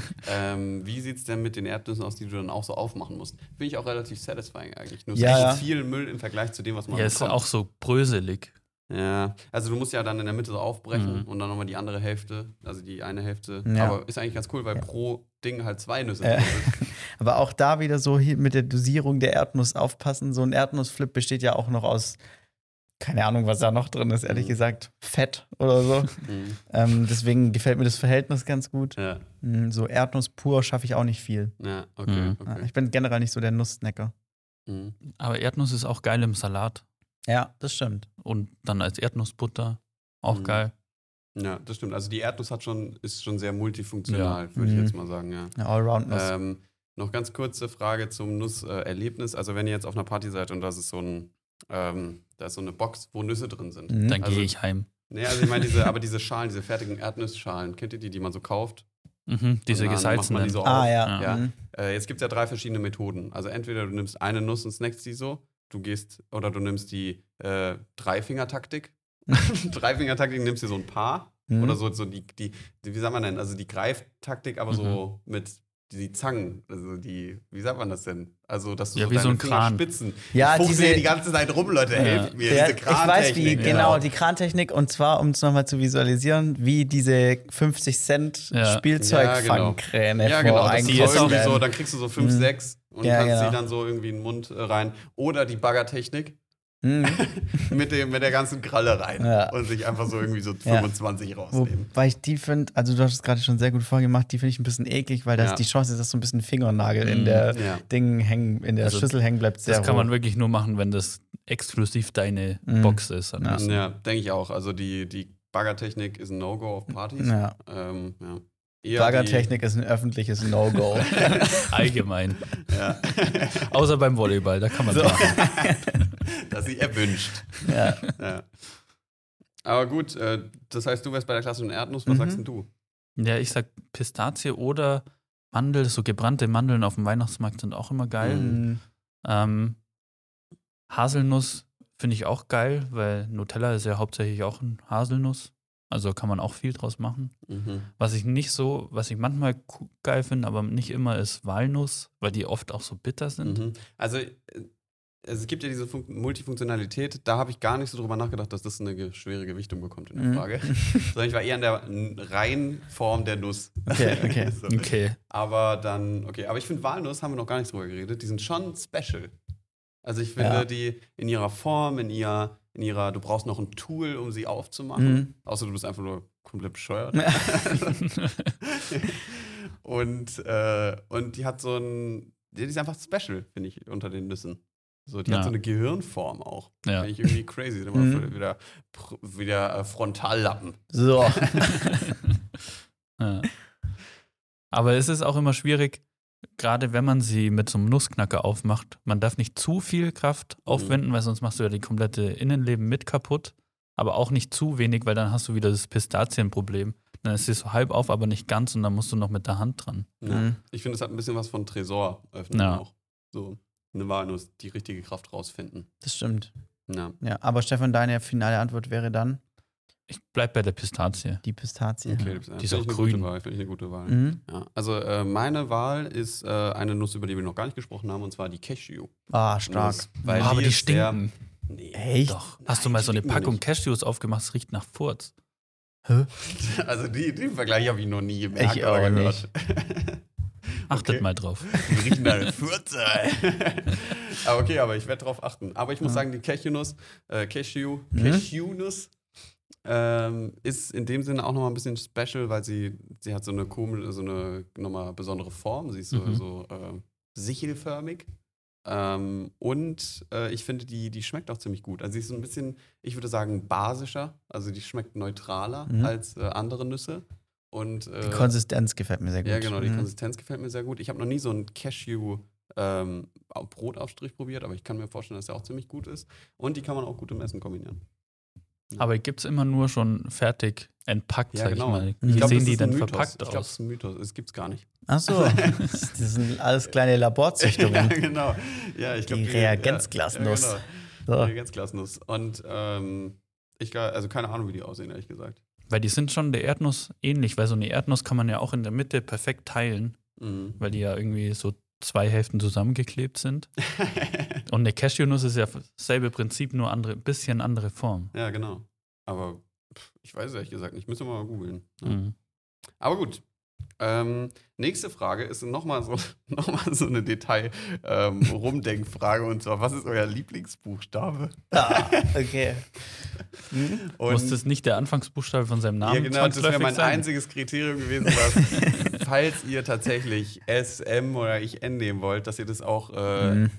Ähm, wie sieht es denn mit den Erdnüssen aus, die du dann auch so aufmachen musst? Finde ich auch relativ satisfying eigentlich. Nur es Ja, ist ja. echt viel Müll im Vergleich zu dem, was man ja, ist bekommt. auch so bröselig. Ja, also du musst ja dann in der Mitte so aufbrechen Mhm. und dann nochmal die andere Hälfte, also die eine Hälfte. Ja. Aber ist eigentlich ganz cool, weil Ja. pro Ding halt zwei Nüsse Äh. Aber auch da wieder so hier mit der Dosierung der Erdnuss aufpassen. So ein Erdnussflip besteht ja auch noch aus, keine Ahnung, was da noch drin ist, ehrlich Mhm. gesagt, Fett oder so. Mhm. ähm, deswegen gefällt mir das Verhältnis ganz gut. Ja, Mm, So Erdnuss pur schaffe ich auch nicht viel. ja, okay, Mhm. Okay. Ich bin generell nicht so der Nusssnacker. Mhm. Aber Erdnuss ist auch geil im Salat. Ja, das stimmt. Und dann als Erdnussbutter. Auch Mhm. geil. Ja, das stimmt. Also die Erdnuss hat schon, ist schon sehr multifunktional, würde ich Mhm. jetzt mal sagen, ja. Eine Allround-Nuss. Ähm, noch ganz kurze Frage zum Nusserlebnis. Also wenn ihr jetzt auf einer Party seid und das ist so ein, ähm, da ist so eine Box, wo Nüsse drin sind. Mhm. Dann also- gehe ich heim. Nee, also ich meine diese, aber diese Schalen, diese fertigen Erdnussschalen, kennt ihr die, die man so kauft? Mhm, diese macht man gesalzenen. die so ah, auf. ja. Ja. Mhm. Äh, jetzt gibt es ja drei verschiedene Methoden. Also entweder du nimmst eine Nuss und snackst die so, du gehst, oder du nimmst die äh, Dreifinger-Taktik. Dreifinger-Taktik nimmst dir so ein paar Mhm. oder so, so die, die, wie sagt man denn, also die Greiftaktik, aber so mit die, Zangen, also die, wie sagt man das denn? Also, dass du Ja, so wie so deine ein Finger Kran. spitzen. Ja, ich diese- die ganze Zeit rum, Leute, Ja. helft mir. Ja, diese ich weiß wie, Krantechnik, genau, die Krantechnik und zwar, um es nochmal zu visualisieren, wie diese 50 Cent Ja. Spielzeugfangkräne Ja, genau. Das ist so so, dann kriegst du so 5, Mhm. 6 und Ja, kannst genau. sie dann so irgendwie in den Mund äh, rein. Oder die Baggertechnik Mhm. mit, dem, mit der ganzen Kralle rein Ja. und sich einfach so irgendwie so Ja. 25 rausnehmen. Wobei ich die finde, also du hast es gerade schon sehr gut vorgemacht, die finde ich ein bisschen eklig, weil das Ja. die Chance ist, dass so ein bisschen Fingernagel in Mhm. der Ja. Ding hängen, in der Also, Schüssel hängen bleibt sehr Das kann man hoch. wirklich nur machen, wenn das exklusiv deine Mhm. Box ist. Ja. Ja, denke ich auch. Also die, die Baggertechnik ist ein No-Go auf Partys. Ja. Ähm, ja. Eher Baggertechnik ist ein öffentliches No-Go. Allgemein. Ja. Außer beim Volleyball, da kann man So. machen. Dass sie erwünscht. ja. Ja. Aber gut, äh, das heißt, du wärst bei der klassischen Erdnuss. Was Mhm. sagst denn du? Ja, ich sag Pistazie oder Mandel, so gebrannte Mandeln auf dem Weihnachtsmarkt sind auch immer geil. Mhm. Ähm, Haselnuss finde ich auch geil, weil Nutella ist ja hauptsächlich auch ein Haselnuss. Also kann man auch viel draus machen. Mhm. Was ich nicht so, was ich manchmal geil finde, aber nicht immer, ist Walnuss, weil die oft auch so bitter sind. Mhm. Also, äh, es gibt ja diese Fun Multifunktionalität, da habe ich gar nicht so drüber nachgedacht, dass das eine schwere Gewichtung bekommt in der Mhm. Frage. Sondern ich war eher in der reinen Form der Nuss. Okay, okay. so. Okay. Aber dann, okay, aber ich finde Walnuss, haben wir noch gar nicht drüber geredet, die sind schon special. Also ich finde Ja. die in ihrer Form, in, ihr, in ihrer, du brauchst noch ein Tool, um sie aufzumachen. Mhm. Außer du bist einfach nur komplett bescheuert. und, äh, und die hat so ein, die ist einfach special, finde ich, unter den Nüssen. So, die Ja. hat so eine Gehirnform auch. Ja. Finde ich irgendwie crazy. Mhm. wieder, wieder äh, Frontallappen. So. ja. Aber es ist auch immer schwierig, gerade wenn man sie mit so einem Nussknacker aufmacht, man darf nicht zu viel Kraft aufwenden, weil sonst machst du ja die komplette Innenleben mit kaputt. Aber auch nicht zu wenig, weil dann hast du wieder das Pistazienproblem. Dann ist sie so halb auf, aber nicht ganz und dann musst du noch mit der Hand dran. Ja. Mhm. Ich finde, es hat ein bisschen was von Tresor öffnen Ja. auch. So eine Walnuss, die richtige Kraft rausfinden. Das stimmt. Ja. Ja, aber Stefan, deine finale Antwort wäre dann Ich bleib bei der Pistazie. die Pistazie. Okay, das Die ist ich auch eine grün. Gute Wahl, finde ich eine gute Wahl. Mhm. Ja. Also äh, meine Wahl ist äh, eine Nuss, über die wir noch gar nicht gesprochen haben, und zwar die Cashew. Ah, stark. Nuss, weil Oh, aber die, sehr- stinken. Nee. Echt? Doch. Hast du Nein, mal die so eine Packung nicht. Cashews aufgemacht? Es riecht nach Furz. Also die, den Vergleich habe ich noch nie Ich gemerkt oder auch gehört. Achtet Okay. mal drauf. Die riechen nach Furze. aber okay, aber ich werde darauf achten. Aber ich muss sagen, die Cashewnuss, äh, Cashew, Mhm. Cashewnuss ähm, ist in dem Sinne auch nochmal ein bisschen special, weil sie, sie hat so eine komische, so eine nochmal besondere Form. Sie ist so, Mhm. so äh, sichelförmig. Ähm, und äh, ich finde, die, die schmeckt auch ziemlich gut. Also sie ist so ein bisschen, ich würde sagen, basischer. Also die schmeckt neutraler Mhm. als äh, andere Nüsse. Und, äh, Die Konsistenz gefällt mir sehr gut. ja, genau, die Mhm. Konsistenz gefällt mir sehr gut. Ich habe noch nie so einen Cashew ähm, Brotaufstrich probiert, aber ich kann mir vorstellen, dass der auch ziemlich gut ist. Und die kann man auch gut im Essen kombinieren. Aber gibt es immer nur schon fertig entpackt, Ja, sag genau. ich mal. Ich Wie glaub, sehen die denn Mythos. verpackt Ich glaube, das aus? ist ein Mythos. Es gibt's gar nicht. Ach so, das sind alles kleine ja, Laborzüchtungen. genau. Ja, ich glaub, Die Reagenzglasnuss. Ja, ja, genau. So. Reagenzglasnuss. Und ähm, ich also keine Ahnung, wie die aussehen, ehrlich gesagt. Weil die sind schon der Erdnuss ähnlich, weil so eine Erdnuss kann man ja auch in der Mitte perfekt teilen, Mhm. weil die ja irgendwie so zwei Hälften zusammengeklebt sind. Und eine Cashewnuss ist ja dasselbe Prinzip, nur andere, bisschen andere Form. ja, genau. Aber pff, ich weiß es ehrlich gesagt nicht. Müssen wir mal googeln. Ja. Mhm. Aber gut. Ähm, nächste Frage ist nochmal so, noch mal so eine Detail-Rumdenkfrage. und zwar, was ist euer Lieblingsbuchstabe? Ah, okay. Und Muss das nicht der Anfangsbuchstabe von seinem Namen ja, genau, das wäre mein sein? einziges Kriterium gewesen, was, falls ihr tatsächlich S, M oder ich N nehmen wollt, dass ihr das auch äh, Mhm.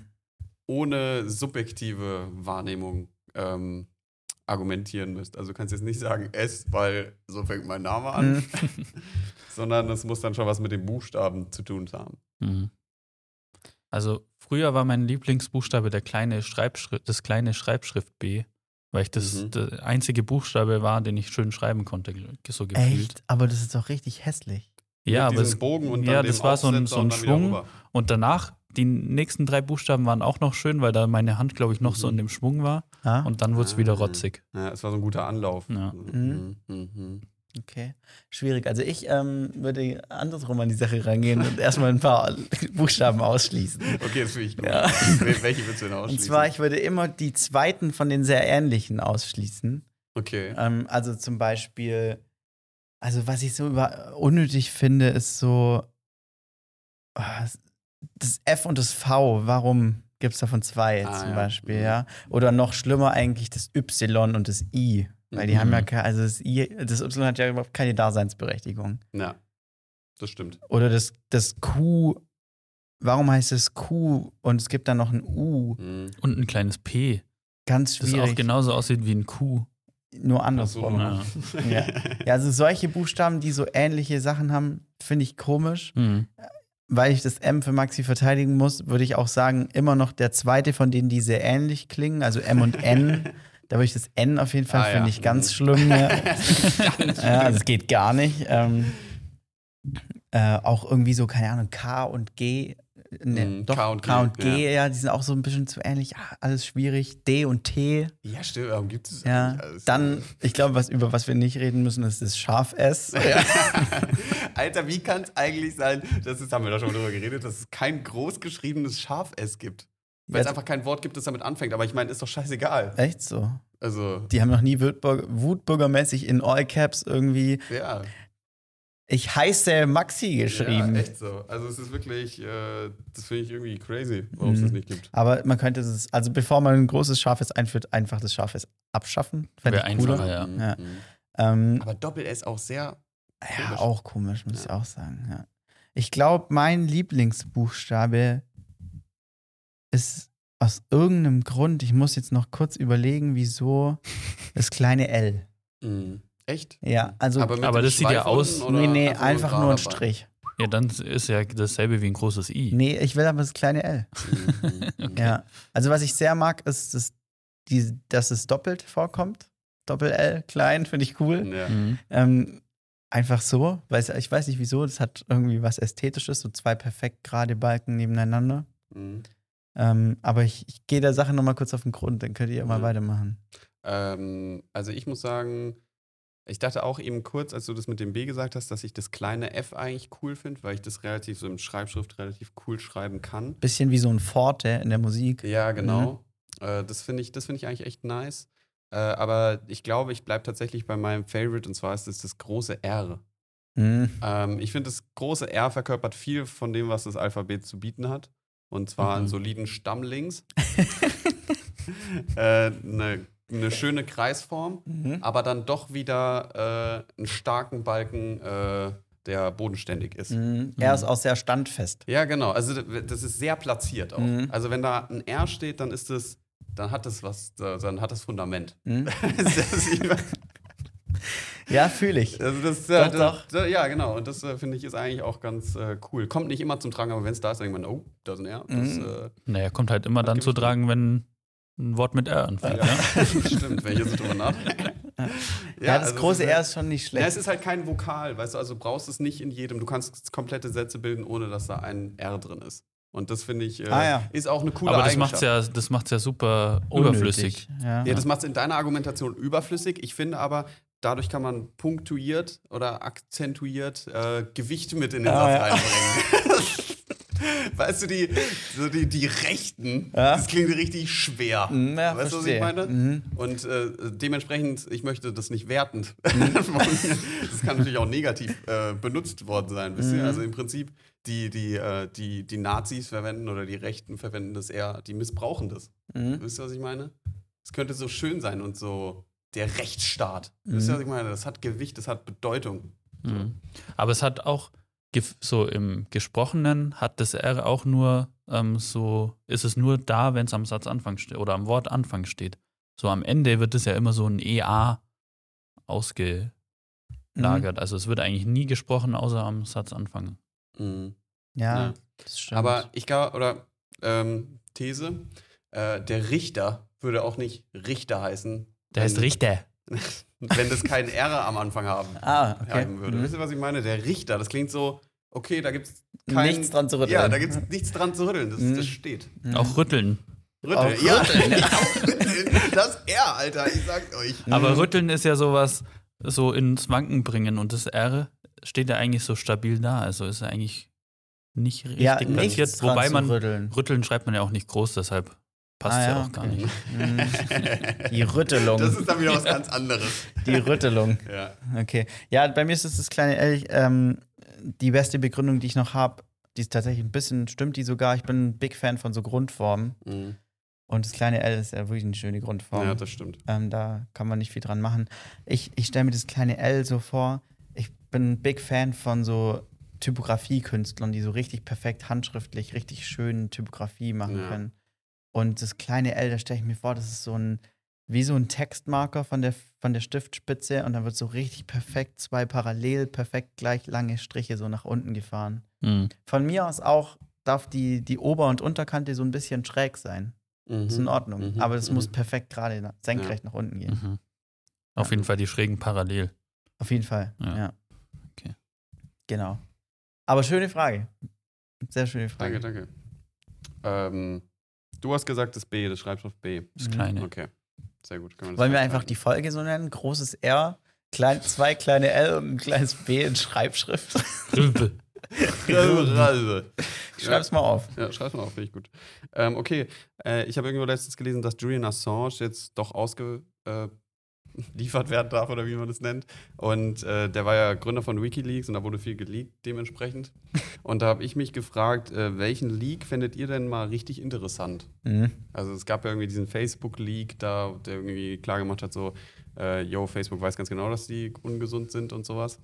ohne subjektive Wahrnehmung ähm, argumentieren müsst. Also du kannst jetzt nicht sagen S, weil so fängt mein Name an, Mhm. sondern es muss dann schon was mit den Buchstaben zu tun haben. Mhm. Also früher war mein Lieblingsbuchstabe der kleine Schreibschrift, das kleine Schreibschrift B, weil ich das Mhm. der einzige Buchstabe war, den ich schön schreiben konnte, so gefühlt. Echt? Aber das ist doch richtig hässlich. Ja, Mit aber es, Bogen und ja, dann das war so ein, so ein und wieder Schwung. Und danach, die nächsten drei Buchstaben waren auch noch schön, weil da meine Hand, glaube ich, noch so Mhm. in dem Schwung war. Ah, Und dann wurde es wieder Ah. rotzig. Ja, es war so ein guter Anlauf. Ja. Mhm. Mhm. okay. Schwierig. Also ich ähm, würde andersrum an die Sache rangehen und erstmal ein paar Buchstaben ausschließen. Okay, das finde ich gut. Ja. Wel- Welche willst du denn Und ausschließen? zwar, ich würde immer die zweiten von den sehr ähnlichen ausschließen. okay. Ähm, also zum Beispiel, also was ich so über unnötig finde, ist so ah, das F und das V. Warum gibt es davon zwei Ah, zum ja. Beispiel, Mhm. ja? Oder noch schlimmer eigentlich das Y und das I. Weil die Mhm. haben ja keine, also das I, das Y hat ja überhaupt keine Daseinsberechtigung. Ja, das stimmt. Oder das, das Q, warum heißt es Q und es gibt dann noch ein U? Mhm. Und ein kleines P, Ganz das schwierig. auch genauso aussieht wie ein Q. Nur andersrum. ja. Ja. Ja, also solche Buchstaben, die so ähnliche Sachen haben, finde ich komisch. Mhm. Weil ich das M für Maxi verteidigen muss, würde ich auch sagen, immer noch der zweite von denen, die sehr ähnlich klingen, also M und N. da würde ich das N auf jeden Fall, Ah, ja. finde ich ganz Mhm. schlimm. Ja. ja, also es geht gar nicht. Ähm, äh, auch irgendwie so, keine Ahnung, K und G. Ne, Mhm, doch, K und G, K und G, ja. die sind auch so ein bisschen zu ähnlich. Ah, alles schwierig. D und T. Ja, stimmt, warum gibt es Ja, dann, ich glaube, was über was wir nicht reden müssen, ist das Scharf S. Alter, wie kann es eigentlich sein, das ist, haben wir da schon mal drüber geredet, dass es kein großgeschriebenes Schaf-S gibt? Weil es Ja, einfach kein Wort gibt, das damit anfängt. Aber ich meine, ist doch scheißegal. Echt so. Also, Die haben noch nie Wutbürger, Wutbürgermäßig in All Caps irgendwie ja. Ich heiße Maxi geschrieben. Ja, echt so. Also es ist wirklich, äh, das finde ich irgendwie crazy, warum es Mhm. das nicht gibt. Aber man könnte es, also bevor man ein großes Schafes einführt, einfach das Schafes abschaffen. Fände Wäre ich cooler. einfacher, ja. Mhm, Ja. mhm. Ähm, Aber Doppel-S auch sehr. ja, komisch. auch komisch, muss ich Ja. auch sagen. Ja. Ich glaube, mein Lieblingsbuchstabe ist aus irgendeinem Grund, ich muss jetzt noch kurz überlegen, wieso, das kleine L. Mhm. Echt? Ja, also Aber dem das sieht ja aus- oder nee, nee, ein einfach nur ein gerader Strich. Ball? Ja, dann ist ja dasselbe wie ein großes I. Nee, ich will aber das kleine L. Mhm, Ja. Also was ich sehr mag, ist, dass, die, dass es doppelt vorkommt. Doppel-L, klein, finde ich cool. Ja. Mhm. Ähm, einfach so, weiß, ich weiß nicht wieso, das hat irgendwie was Ästhetisches, so zwei perfekt gerade Balken nebeneinander. Mhm. Ähm, aber ich, ich gehe der Sache nochmal kurz auf den Grund, dann könnt ihr mal Mhm. weitermachen. Ähm, also ich muss sagen, ich dachte auch eben kurz, als du das mit dem B gesagt hast, dass ich das kleine F eigentlich cool finde, weil ich das relativ so im Schreibschrift relativ cool schreiben kann. Bisschen wie so ein Forte in der Musik. Ja, genau. Äh, das finde ich, das finde ich eigentlich echt nice. Äh, aber ich glaube, ich bleibe tatsächlich bei meinem Favorite und zwar ist es das große R. Mhm. Ähm, ich finde, das große R verkörpert viel von dem, was das Alphabet zu bieten hat. Und zwar einen Mhm. soliden Stamm links. äh, eine, eine schöne Kreisform, Mhm. aber dann doch wieder äh, einen starken Balken, äh, der bodenständig ist. Mhm. Er ist auch sehr standfest. Ja, genau. Also das ist sehr platziert auch. Mhm. Also wenn da ein R steht, dann ist es, dann hat das was, dann hat das Fundament. Mhm. Ja, fühle ich. Also das, Doch, das, das, ja, genau. Und das äh, finde ich ist eigentlich auch ganz äh, cool. Kommt nicht immer zum Tragen, aber wenn es da ist, denkt man, oh, da ist ein R. Das, Mhm. äh, Naja, kommt halt immer dann zu tragen, wenn ein Wort mit R anfängt. ja. Ja. Stimmt, wenn ich jetzt so drüber nachdenke. Ja, das also große es R ist schon nicht Ja, es schlecht. ist halt kein Vokal, weißt du, also brauchst es nicht in jedem. Du kannst komplette Sätze bilden, ohne dass da ein R drin ist. Und das finde ich, äh, Ah, ja. ist auch eine coole Aber das Eigenschaft. macht's ja, das macht's ja super Unnötig. überflüssig. Ja. Ja, das macht es in deiner Argumentation überflüssig. Ich finde aber, dadurch kann man punktuiert oder akzentuiert äh, Gewicht mit in den Ah, Satz ja. reinbringen. weißt du, die, so die, die Rechten, Ja. das klingt richtig schwer. Mhm, ja, weißt du, was ich meine? Mhm. Und äh, dementsprechend, ich möchte das nicht wertend. das kann natürlich auch negativ äh, benutzt worden sein. Mhm. Also im Prinzip, die, die, äh, die, die Nazis verwenden oder die Rechten verwenden das eher, die missbrauchen das. Mhm. Wisst ihr, was ich meine? Es könnte so schön sein und so der Rechtsstaat. Wisst ihr, was ich meine? Das hat Gewicht, das hat Bedeutung. Mhm. Aber es hat auch, so im Gesprochenen hat das R auch nur ähm, so, ist es nur da, wenn es am Satzanfang steht oder am Wortanfang steht. So am Ende wird es ja immer so ein EA ausgelagert. Mhm. Also es wird eigentlich nie gesprochen, außer am Satzanfang. Mhm. Ja, Ja. das stimmt. Aber ich glaube, oder ähm, These, äh, der Richter würde auch nicht Richter heißen. Der heißt Richter. Wenn das kein R am Anfang haben, ah, okay. haben würde. Mhm. Wisst ihr, was ich meine? Der Richter, das klingt so, okay, da gibt es kein, Nichts dran zu rütteln. Ja, da gibt es nichts dran zu rütteln. Das, Mhm. das steht. Mhm. Auch rütteln. Rütteln. Auch ja, rütteln. Das R, Alter, ich sag's euch. Aber Mhm. rütteln ist ja sowas, so ins Wanken bringen und das R steht ja eigentlich so stabil da. Also ist ja eigentlich nicht richtig ja, platziert. nichts dran Wobei zu man, rütteln. rütteln schreibt man ja auch nicht groß, deshalb passt Ah, ja, ja, auch gar nicht. Die Rüttelung. Das ist dann wieder was ganz anderes. Die Rüttelung. Ja. Okay. Ja, bei mir ist es das kleine L. Ähm, die beste Begründung, die ich noch habe, die ist tatsächlich ein bisschen, stimmt die sogar. Ich bin ein Big Fan von so Grundformen. Mhm. Und das kleine L ist ja wirklich eine schöne Grundform. ja, das stimmt. ähm, da kann man nicht viel dran machen. Ich, ich stelle mir das kleine L so vor. Ich bin ein Big Fan von so Typografiekünstlern, die so richtig perfekt handschriftlich, richtig schön Typografie machen Ja. können. Und das kleine L, da stelle ich mir vor, das ist so ein, wie so ein Textmarker von der, von der Stiftspitze und dann wird so richtig perfekt zwei parallel, perfekt gleich lange Striche so nach unten gefahren. Mhm. Von mir aus auch darf die, die Ober- und Unterkante so ein bisschen schräg sein. Mhm. Ist in Ordnung. Mhm. Aber das Mhm. muss perfekt gerade senkrecht nach unten gehen. Mhm. Auf jeden Fall die schrägen parallel. Auf jeden Fall, ja. Ja. Okay. Genau. Aber schöne Frage. Sehr schöne Frage. Danke, danke. Ähm, du hast gesagt, das B, das schreibst du auf B. Das Mhm. kleine. Okay. Sehr gut. Wollen wir einfach die Folge so nennen? Großes R, klein, zwei kleine L und ein kleines B in Schreibschrift. Rübe. Ich schreib's mal auf. Ja, schreib's mal auf, finde ich gut. Ähm, okay, äh, ich habe irgendwo letztens gelesen, dass Julian Assange jetzt doch ausgeliefert äh, werden darf oder wie man das nennt. Und äh, der war ja Gründer von Wikileaks und da wurde viel geleakt dementsprechend. und da habe ich mich gefragt, äh, welchen Leak findet ihr denn mal richtig interessant? Mhm. Also es gab ja irgendwie diesen Facebook-Leak da, der irgendwie klar gemacht hat, so, äh, yo, Facebook weiß ganz genau, dass die ungesund sind und sowas.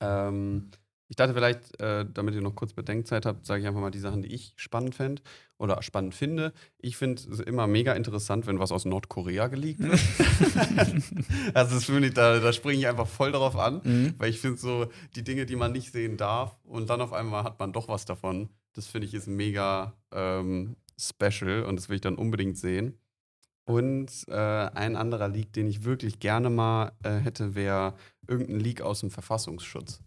Ähm, Ich dachte vielleicht, äh, damit ihr noch kurz Bedenkzeit habt, sage ich einfach mal die Sachen, die ich spannend fände oder spannend finde. Ich finde es immer mega interessant, wenn was aus Nordkorea geleakt wird. also das finde ich, da, da springe ich einfach voll drauf an, Mhm. weil ich finde so die Dinge, die man nicht sehen darf und dann auf einmal hat man doch was davon. Das finde ich ist mega ähm, special und das will ich dann unbedingt sehen. Und äh, ein anderer Leak, den ich wirklich gerne mal äh, hätte, wäre irgendein Leak aus dem Verfassungsschutz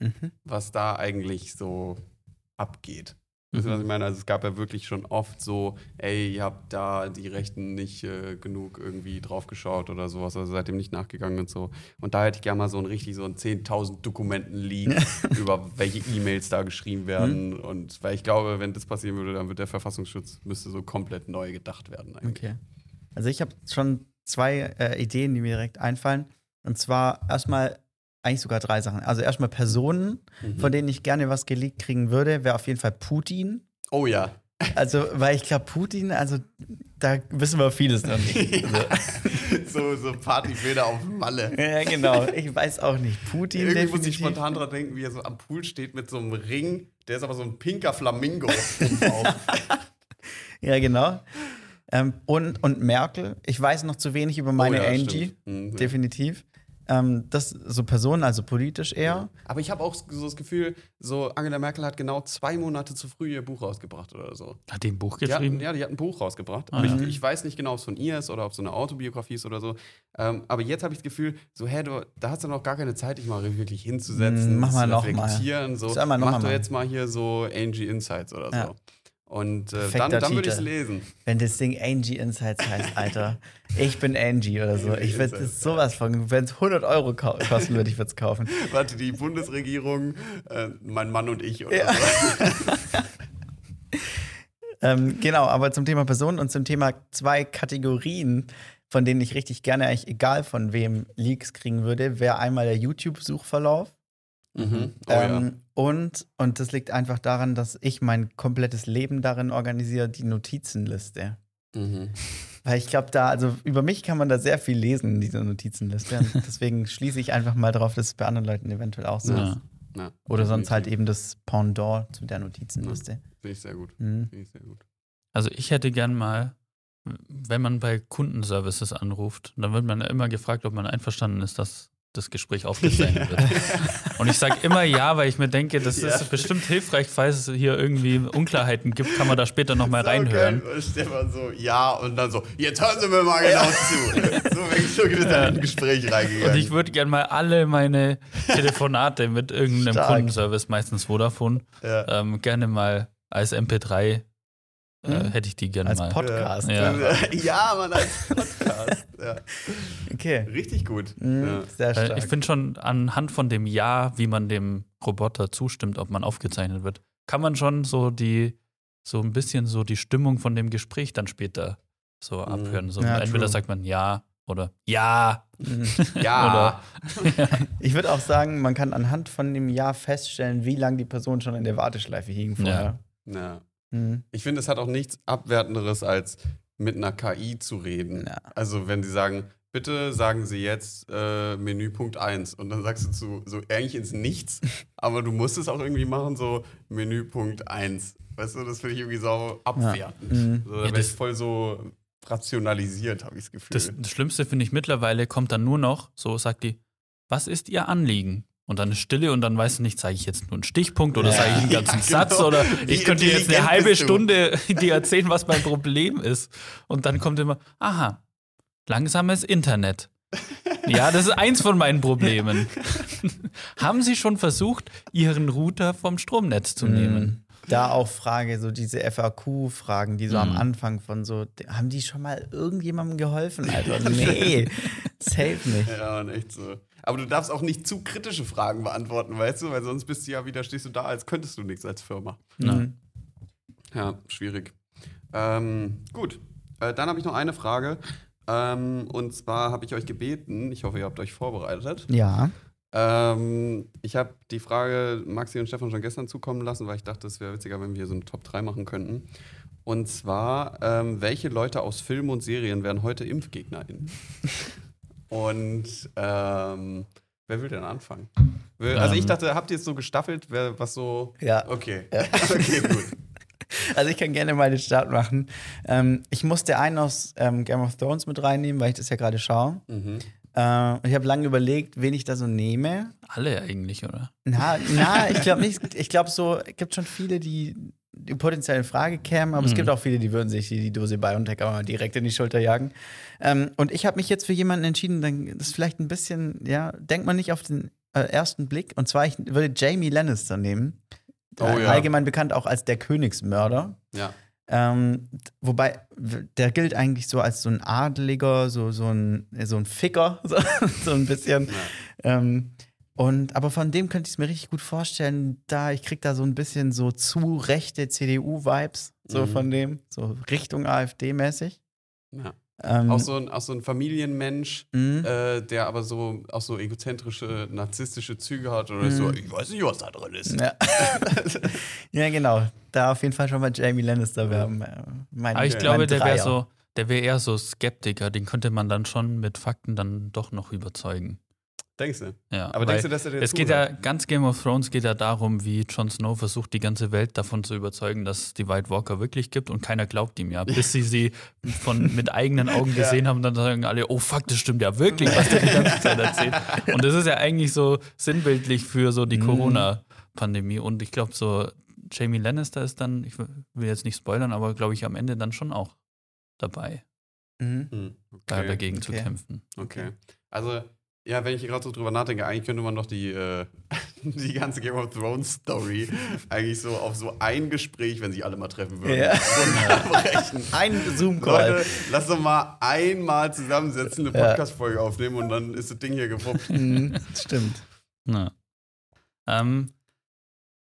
Mhm. was da eigentlich so abgeht. Wisst ihr, was ich meine? Also es gab ja wirklich schon oft so, ey, ihr habt da die Rechten nicht äh, genug irgendwie draufgeschaut oder sowas, also seitdem nicht nachgegangen und so. Und da hätte ich gerne mal so ein richtig so ein 10.000 Dokumenten-Leak über welche E-Mails da geschrieben werden. Und weil ich glaube, wenn das passieren würde, dann wird der Verfassungsschutz müsste so komplett neu gedacht werden eigentlich. Okay. Also ich habe schon zwei äh, Ideen, die mir direkt einfallen. Und zwar erstmal eigentlich sogar drei Sachen. Also erstmal Personen, Mhm. von denen ich gerne was geleakt kriegen würde, wäre auf jeden Fall Putin. Oh ja. Also, weil ich glaube, Putin, also da wissen wir vieles noch nicht. so, so Partybilder auf Malle. ja, genau. Ich weiß auch nicht. Putin Irgendwie muss ich definitiv. spontan dran denken, wie er so am Pool steht mit so einem Ring. Der ist aber so ein pinker Flamingo. Ja, genau. Ähm, und, und Merkel. Ich weiß noch zu wenig über meine Oh ja, Angie. Mhm. Definitiv. Ähm, das so Personen, also politisch eher. Aber ich habe auch so das Gefühl, so Angela Merkel hat genau zwei Monate zu früh ihr Buch rausgebracht oder so. Hat die ein Buch Die geschrieben? hatten, ja, die hat ein Buch rausgebracht. Ah, aber ja. ich, ich weiß nicht genau, ob es von ihr ist oder ob es so eine Autobiografie ist oder so. Ähm, aber jetzt habe ich das Gefühl, so, hä, du, da hast du noch gar keine Zeit, dich mal wirklich hinzusetzen, Mm, mach mal zu noch mal. reflektieren. So. Mal noch Mach mal doch jetzt mal hier so Angie Insights oder Ja. so. Und äh, dann, dann würde ich es lesen. Wenn das Ding Angie Insights heißt, Alter. Ich bin Angie oder so. Ich würde sowas von, wenn es 100 Euro kosten würde, ich würde es kaufen. Warte, die Bundesregierung, äh, mein Mann und ich oder Ja. so. Ähm, genau, aber zum Thema Personen und zum Thema zwei Kategorien, von denen ich richtig gerne, eigentlich egal von wem Leaks kriegen würde, wäre einmal der YouTube-Suchverlauf. Mhm. Oh ähm, und, und das liegt einfach daran, dass ich mein komplettes Leben darin organisiere, die Notizenliste. ja. Mhm. Weil ich glaube, da, also über mich kann man da sehr viel lesen in dieser Notizenliste. Und deswegen schließe ich einfach mal darauf, dass es bei anderen Leuten eventuell auch so Ja. ist. Ja, Oder sonst halt eben das Pendant zu der Notizenliste. Finde ich sehr gut. Mhm. Finde ich sehr gut. Also ich hätte gern mal, wenn man bei Kundenservices anruft, dann wird man immer gefragt, ob man einverstanden ist, dass das Gespräch aufgezeichnet wird. Und ich sage immer ja, weil ich mir denke, das Ja. ist bestimmt hilfreich, falls es hier irgendwie Unklarheiten gibt, kann man da später nochmal reinhören. Okay. Stefan so, ja, und dann so, jetzt hören Sie mir mal genau zu. So bin ich so in ein Gespräch reingegangen. Und ich würde gern mal alle meine Telefonate mit irgendeinem Stark. Kundenservice, meistens Vodafone, ja. ähm, gerne mal als MP3 äh, Hm? hätte ich die gerne Als mal. Podcast. Ja. ja, Mann, als Podcast. ja. Okay. Richtig gut. Mhm. Ja. Sehr Weil stark. ich finde schon anhand von dem Ja, wie man dem Roboter zustimmt, ob man aufgezeichnet wird, kann man schon so die, so ein bisschen so die Stimmung von dem Gespräch dann später so abhören. So Ja, entweder true. sagt man Ja oder Ja. Mhm. Ja. Ich würde auch sagen, man kann anhand von dem Jahr feststellen, wie lange die Person schon in der Warteschleife hing vorher. ja. Mhm. Ich finde, es hat auch nichts Abwertenderes, als mit einer KI zu reden. Ja. Also, wenn sie sagen, bitte sagen Sie jetzt äh, Menüpunkt 1 und dann sagst du zu, so eigentlich ins Nichts, aber du musst es auch irgendwie machen, so Menüpunkt 1. Weißt du, das finde ich irgendwie so abwertend. Mhm. So, da Ja, wär ich voll so rationalisiert, habe ich das Gefühl. Das, das Schlimmste finde ich mittlerweile kommt dann nur noch, so sagt die, was ist Ihr Anliegen? Und dann ist Stille und dann weißt du nicht, sage ich jetzt nur einen Stichpunkt oder Ja. sage ich einen ganzen Ja, Satz genau. oder Wie ich könnte jetzt eine halbe? Stunde dir erzählen, was mein Problem ist. Und dann kommt immer, aha, langsames Internet. Ja, das ist eins von meinen Problemen. Haben Sie schon versucht, Ihren Router vom Stromnetz zu nehmen? Da auch Frage, so diese FAQ-Fragen, die so am Mhm. Anfang von so, haben die schon mal irgendjemandem geholfen, Alter? Nee, safe nicht. Ja, und echt so. Aber du darfst auch nicht zu kritische Fragen beantworten, weißt du? Weil sonst bist du ja wieder, stehst du da, als könntest du nichts als Firma. Na. Mhm. Ja, schwierig. Ähm, gut, äh, dann habe ich noch eine Frage. Ähm, und zwar habe ich euch gebeten, ich hoffe, ihr habt euch vorbereitet. Ja. Ähm, ich habe die Frage Maxi und Stefan schon gestern zukommen lassen, weil ich dachte, es wäre witziger, wenn wir hier so eine Top 3 machen könnten. Und zwar, ähm, welche Leute aus Filmen und Serien wären heute ImpfgegnerInnen? und ähm, Wer will denn anfangen? Also ich Ähm. dachte, habt ihr es so gestaffelt, wer was so. Ja. Okay. Ja. Okay, gut. Also ich kann gerne mal den Start machen. Ähm, ich musste einen aus ähm, Game of Thrones mit reinnehmen, weil ich das ja gerade schaue. Mhm. Äh, ich habe lange überlegt, wen ich da so nehme. Alle eigentlich, oder? Na, na ich glaube nicht. Ich glaube so, es gibt schon viele, die, die potenziell in Frage kämen, aber es Mhm. gibt auch viele, die würden sich die, die Dose BioNTech aber mal direkt in die Schulter jagen. Ähm, und ich habe mich jetzt für jemanden entschieden, dann das ist vielleicht ein bisschen, ja, denkt man nicht auf den äh, ersten Blick. Und zwar, ich würde Jamie Lannister nehmen. Oh ja. Allgemein bekannt auch als der Königsmörder. Ja. Ähm, wobei, der gilt eigentlich so als so ein Adeliger, so, so, ein, so ein Ficker, so, so ein bisschen. Ähm, und, aber von dem könnte ich es mir richtig gut vorstellen, da ich krieg da so ein bisschen so zu rechte CDU-Vibes, so Mhm. von dem, so Richtung AfD-mäßig. ja. Ähm, Auch, so ein, auch so ein Familienmensch, mhm. äh, der aber so auch so egozentrische, narzisstische Züge hat oder so, Mhm. ich weiß nicht, was da drin ist. ja. ja, genau. Da auf jeden Fall schon mal Jamie Lannister werben. Mein, Aber ich mein glaube, der wäre so, der wäre eher so Skeptiker, den könnte man dann schon mit Fakten dann doch noch überzeugen. Denkst du? Ja, Aber denkst du, dass er dir es geht ja, ganz Game of Thrones geht ja darum, wie Jon Snow versucht, die ganze Welt davon zu überzeugen, dass es die White Walker wirklich gibt und keiner glaubt ihm ja. Bis sie sie von, mit eigenen Augen gesehen haben, dann sagen alle, oh fuck, das stimmt ja wirklich, was der die ganze Zeit erzählt. Und das ist ja eigentlich so sinnbildlich für so die Mhm. Corona-Pandemie. Und ich glaube, so Jamie Lannister ist dann, ich will jetzt nicht spoilern, aber glaube ich am Ende dann schon auch dabei, Mhm. Hm, da okay. dagegen zu Okay. kämpfen. Okay. Also, ja, wenn ich hier gerade so drüber nachdenke, eigentlich könnte man doch die, äh, die ganze Game of Thrones Story eigentlich so auf so ein Gespräch, wenn sich alle mal treffen würden, Ja. runterbrechen. Ein Zoom-Call. Leute, lass doch mal einmal zusammensetzen, eine Ja. Podcast-Folge aufnehmen und dann ist das Ding hier gewuppt. Mhm, stimmt. Ja. Ähm,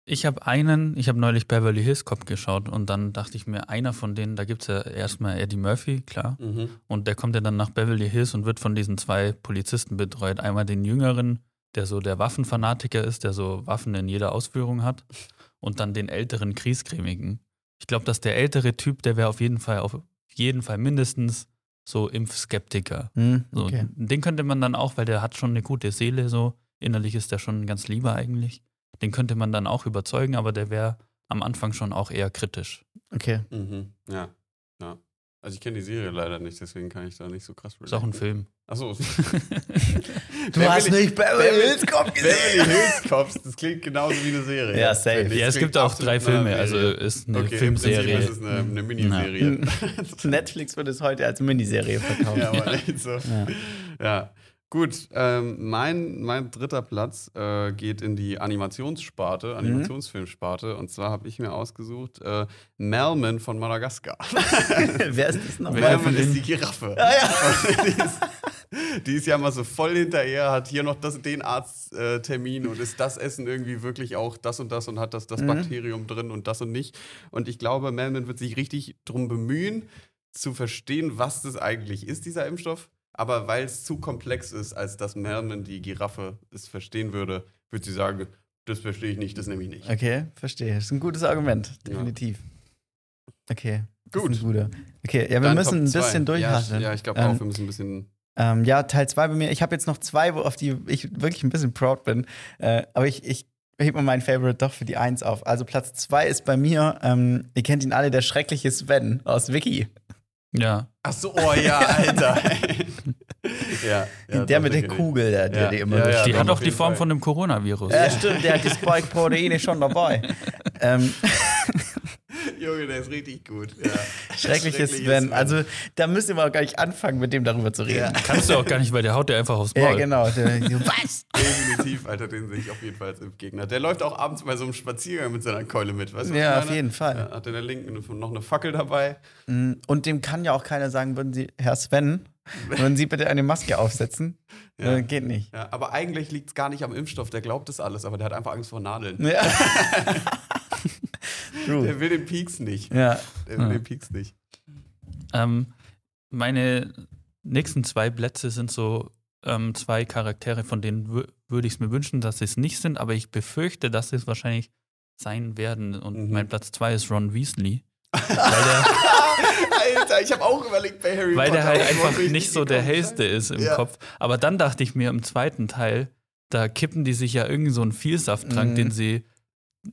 ich habe einen, ich habe neulich Beverly Hills Cop geschaut und dann dachte ich mir, einer von denen, da gibt es ja erstmal Eddie Murphy, klar. Mhm. Und der kommt ja dann nach Beverly Hills und wird von diesen zwei Polizisten betreut. Einmal den Jüngeren, der so der Waffenfanatiker ist, der so Waffen in jeder Ausführung hat. Und dann den älteren Kriescremigen. Ich glaube, dass der ältere Typ, der wäre auf jeden Fall auf jeden Fall mindestens so Impfskeptiker. Mhm, So, okay. Den könnte man dann auch, weil der hat schon eine gute Seele, so innerlich ist der schon ganz lieber eigentlich. Den könnte man dann auch überzeugen, aber der wäre am Anfang schon auch eher kritisch. okay. Mhm. Ja. ja. Also ich kenne die Serie leider nicht, deswegen kann ich da nicht so krass Ist auch ein Film. Achso. Du hast nicht Beverly Hills Cop Beverly Hills Cops, das klingt genauso wie eine Serie. Ja, safe. ja, Das es gibt auch drei Filme, also ist eine okay, Filmserie. Prinzip ist eine, eine Miniserie. Netflix wird es heute als Miniserie verkauft. ja, aber nicht so. Ja. Ja. Gut, ähm, mein, mein dritter Platz äh, geht in die Animationssparte, Animationsfilmsparte. Und zwar habe ich mir ausgesucht äh, Melman von Madagaskar. Wer ist das noch? Wer Melman ist die Giraffe. Ah, ja. die, ist, die ist ja mal so voll hinterher, hat hier noch das, den Arzttermin und ist das Essen irgendwie wirklich auch das und das und hat das, das Mhm. Bakterium drin und das und nicht. Und ich glaube, Melman wird sich richtig drum bemühen, zu verstehen, was das eigentlich ist, dieser Impfstoff. Aber weil es zu komplex ist, als dass Melman, die Giraffe, es verstehen würde, würde sie sagen, das verstehe ich nicht, das nehme ich nicht. Okay, verstehe. Das ist ein gutes Argument, definitiv. Okay. das Gut. ist ein guter. Okay, ja, wir Dann müssen Top ein bisschen durchhasseln. Ja, ja ich glaube Ähm, auch, wir müssen ein bisschen. Ähm, ja, Teil 2 bei mir. Ich habe jetzt noch zwei, wo, auf die ich wirklich ein bisschen proud bin. Äh, aber ich, ich heb mal meinen Favorite doch für die 1 auf. Also Platz 2 ist bei mir, ähm, ihr kennt ihn alle, der schreckliche Sven aus Wiki. Ja. Ach so, oh ja, Alter. ja, ja, der mit der. Kugel, der, der Ja, die immer ja, ja, Die doch, hat auch die Form Fall. von dem Coronavirus. Ja, stimmt, der hat die Spike-Proteine schon dabei. ähm, Junge, der ist richtig gut. Ja. schreckliche Sven. Also, da müssen wir auch gar nicht anfangen, mit dem darüber zu reden. Kannst du auch gar nicht, weil der haut dir einfach aufs Maul. Ja, genau. Der, was? Definitiv, Alter, den sehe ich auf jeden Fall als Impfgegner. Der läuft auch abends bei so einem Spaziergang mit seiner Keule mit, weißt du? was Ja, auf jeden Fall. Ja, hat in der linken noch eine Fackel dabei. Mm, Und dem kann ja auch keiner sagen, würden Sie, Herr Sven, würden Sie bitte eine Maske aufsetzen? Ja. Äh, geht nicht. Ja, aber eigentlich liegt es gar nicht am Impfstoff, der glaubt das alles, aber der hat einfach Angst vor Nadeln. Ja. True. Der will den Peaks nicht. Ja. Der will Ja. den Peaks nicht. Ähm, meine nächsten zwei Plätze sind so ähm, zwei Charaktere, von denen wü- würde ich es mir wünschen, dass sie es nicht sind, aber ich befürchte, dass sie es wahrscheinlich sein werden. Und Mhm. mein Platz zwei ist Ron Weasley. weil der, Alter, ich habe auch überlegt bei Harry weil Potter. der halt einfach nicht so der hellste ist im Ja. Kopf. Aber dann dachte ich mir im zweiten Teil, da kippen die sich ja irgend so einen Vielsafttrank, Mhm. den sie